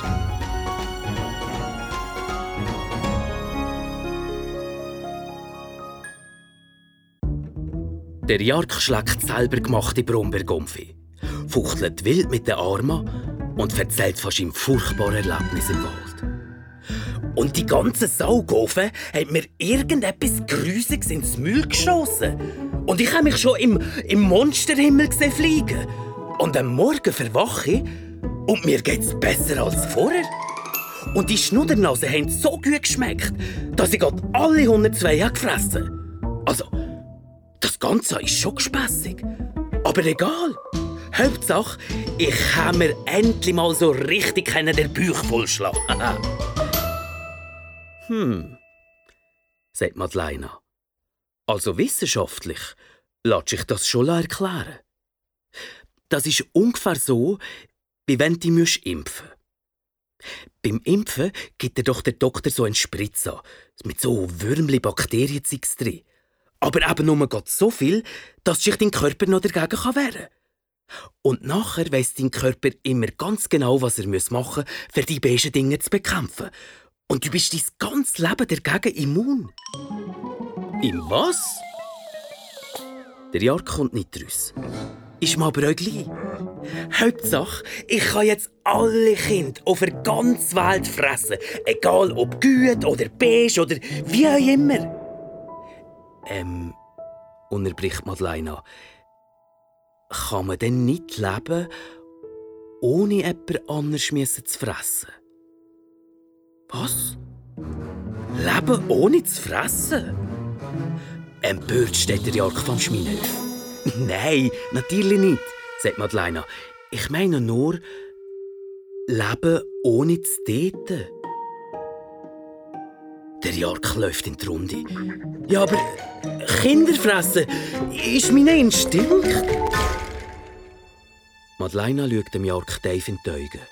[SPEAKER 2] Der Jark schlägt selber gemachte Brombeergumpfi, fuchtelt wild mit den Armen und erzählt von seinem furchtbaren Erlebnis im Wald. Und die ganze Saugofen hat mir irgendetwas Grüsiges ins Müll geschossen. Und ich habe mich schon im, im Monsterhimmel gesehen fliegen. Und am Morgen verwache ich und mir geht's besser als vorher. Und die Schnuddernasen haben so gut geschmeckt, dass ich gerade alle 102 gefressen Also, das Ganze ist schon gespässig. Aber egal. Hauptsache, ich kann mir endlich mal so richtig den Bauch vollschlagen. hm, sagt Madeleine. Also wissenschaftlich lässt sich das schon erklären. Das ist ungefähr so, wie wenn du dich impfen Beim Impfen gibt dir doch der Doktor so einen Spritzer mit so Würmli Bakterienzeugs drin. Aber eben nur Gott so viel, dass sich dein Körper noch dagegen wehren kann. Und nachher weiss dein Körper immer ganz genau, was er machen muss, um die besten Dinge zu bekämpfen. Und du bist dein ganzes Leben dagegen immun. Im was? Der Jahr kommt nicht raus. Ist mir aber auch gleich. Hauptsache, ich kann jetzt alle Kinder auf der ganzen Welt fressen. Egal ob gut oder beige oder wie auch immer. Ähm, unterbricht Madeleine kann man denn nicht leben, ohne jemand anders zu fressen? Was? Leben ohne zu fressen? Empört steht der Jörg vom Schminenhof. Nein, natürlich nicht, sagt Madeleine. Ich meine nur, Leben ohne zu daten. Der Jörg läuft in die Runde. Ja, aber Kinder fressen ist mein Instinkt. Madeleine schaut dem Jörg tief in die Augen.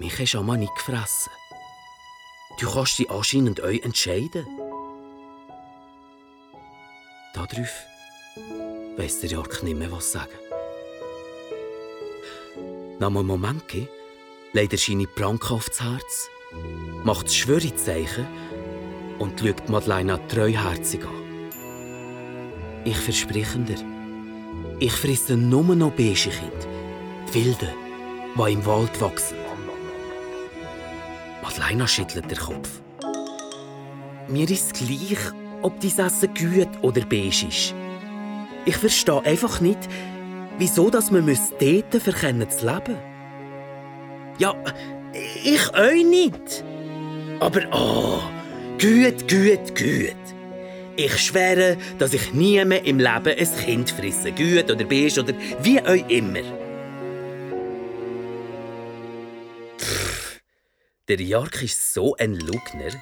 [SPEAKER 2] Mich hast du nicht gefressen. Du kannst dich anscheinend euch entscheiden. Darauf weiss der Jörg nicht mehr, was sagen. Nach einem Moment legt er seine Pranke aufs Herz, macht das Schwörezeichen und schaut Madeleine treuherzig an. Ich verspreche dir, ich frisse nur noch beige Kinder. Wilde, die im Wald wachsen. Madeleine schüttelt den Kopf. Mir ist gleich, ob dein Essen gut oder beige ist. Ich verstehe einfach nicht, wieso dass man Daten verkennen zu leben. Ja, Ich euch nicht. Aber oh, gut, gut, gut. Ich schwöre, dass ich nie im Leben ein Kind frisse. Gut oder bist oder wie euch immer. Der Jark ist so ein Lugner.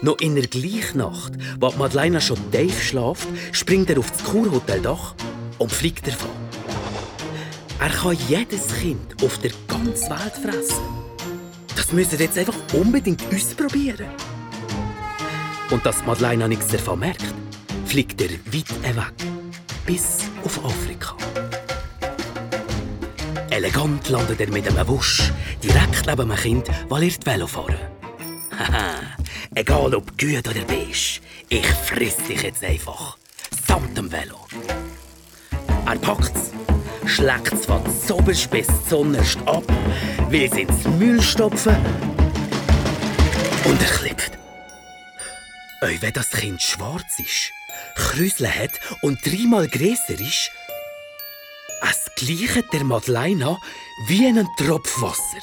[SPEAKER 2] Noch in der gleichen Nacht, wo Madeleine schon tief schlaft, springt er auf das Kurhoteldach und fliegt davon. Er kann jedes Kind auf der ganzen Welt fressen. Das müsst ihr jetzt einfach unbedingt ausprobieren. Und dass Madeleine nichts davon merkt, fliegt er weit weg. Bis auf Afrika. Elegant landet er mit einem Wusch direkt neben einem Kind, weil er die Velo fahren. Haha, egal ob gut oder beige, ich friss dich jetzt einfach. Samt dem Velo. Er packt's, schlägt's von zoberst bis zunnerst ab, will es ins Müll stopfen und er klippt. Ey, wenn das Kind schwarz ist, Krüsle hat und dreimal grösser ist, es gleicht der Madeleine wie einen Tropf Wasser.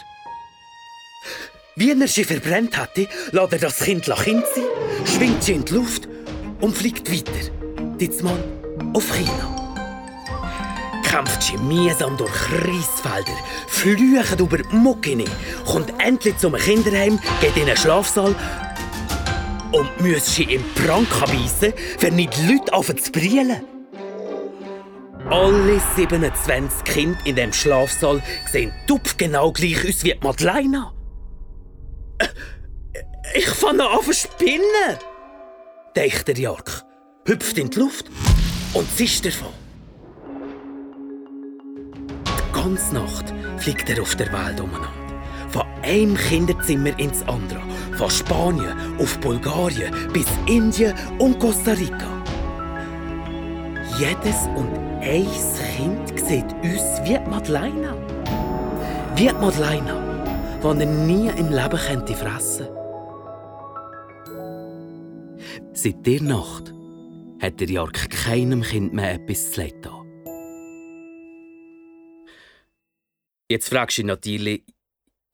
[SPEAKER 2] Wie er sie verbrennt hätte, lässt er das Kind Kind sein, schwingt sie in die Luft und fliegt weiter. Diesmal auf China. Kämpft sie mühsam durch Reisfelder, flücht über Muckini, kommt endlich zum Kinderheim, geht in einen Schlafsaal und muss sie im Prank beißen, wenn nicht die Leute anfangen zu brillen. Alle 27 Kinder in dem Schlafsaal sehen genau gleich aus wie Madeleine. Ich fange an zu spinnen, denkt der Jark, hüpft in die Luft und zischt davon. Die ganze Nacht fliegt er auf der Welt umeinander. Von einem Kinderzimmer ins andere. Von Spanien auf Bulgarien bis Indien und Costa Rica. Jedes und eins Kind sieht uns wie Madeleine. Wie Madeleine, die er nie im Leben könnte fressen Seit der Nacht hat der Jark keinem Kind mehr etwas zu leiden. Jetzt fragst du ihn natürlich,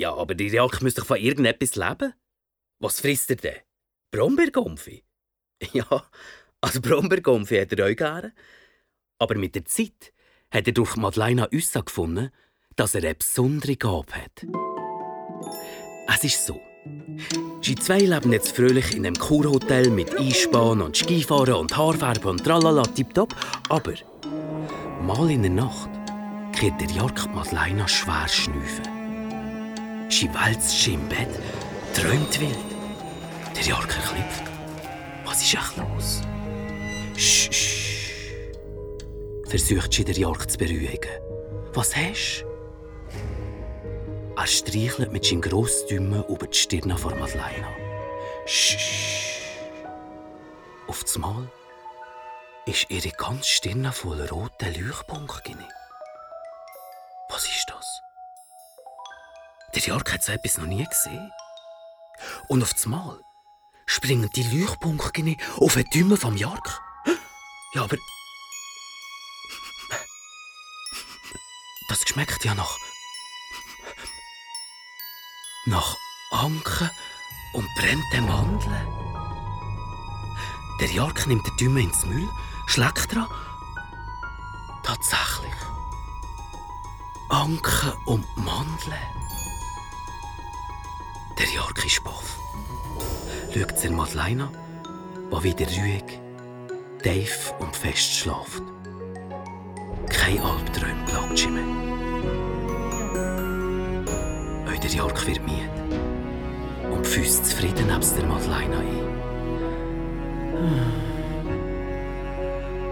[SPEAKER 2] ja, aber der Jark müsste doch von irgendetwas leben. Was frisst er denn? Brombeergumpfi? Ja, also Brombeergumpfi hat er auch gerne. Aber mit der Zeit hat er durch Madeleine herausgefunden, dass er eine besondere Gabe hat. Es ist so. Sie zwei leben jetzt fröhlich in einem Kurhotel mit Einspannen und Skifahren und Haarfarben und tralala tipptopp. Aber mal in der Nacht kriegt der Jark Madeleine schwer schnüfen. Sie wälzt sich im Bett, träumt wild. Der Jark erklüpft. Was ist echt los? Versucht sie der Jark zu beruhigen. Was hast du? Er streichelt mit seinem grossen Daumen über die Stirn von Madeleine. Auf das Mal ist ihre ganze Stirn voll roter Leuchtpunkte. Was ist das? Der Jörg hat so etwas noch nie gesehen. Und auf das Mal springen die Leuchtpunkte auf den Daumen vom Jörg. Ja, aber... Das schmeckt ja nach nach Anken und brennten Mandeln. Der Jark nimmt den Dümme ins Müll, schlägt dran. Tatsächlich. Anken und Mandeln. Der Jark ist baff. Schaut zur Madeleine an, die wieder ruhig, tief und fest schläft. Kein Albträume plagt sie mehr. Der Jörg wird müde und Füße zufrieden nebst der Madeleine ein.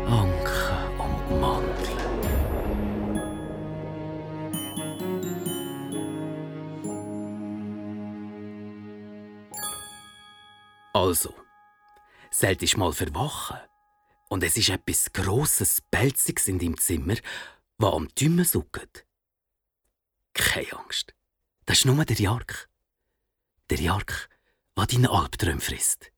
[SPEAKER 2] Anke und Mandeln. Also, solltest du mal verwachen und es ist etwas Grosses, Pelziges in deinem Zimmer, was am Dümmen sucht. Keine Angst. Das ist nur der Jark. Der Jark, der deine Albträume frisst.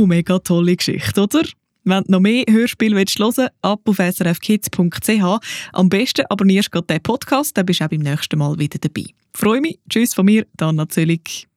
[SPEAKER 1] Uh, mega tolle Geschichte, oder? Wenn du noch mehr Hörspiele hören willst, ab auf srfkids.ch. Am besten abonnierst du den Podcast, dann bist du auch beim nächsten Mal wieder dabei. Freue mich. Tschüss von mir, Dana Zöllig.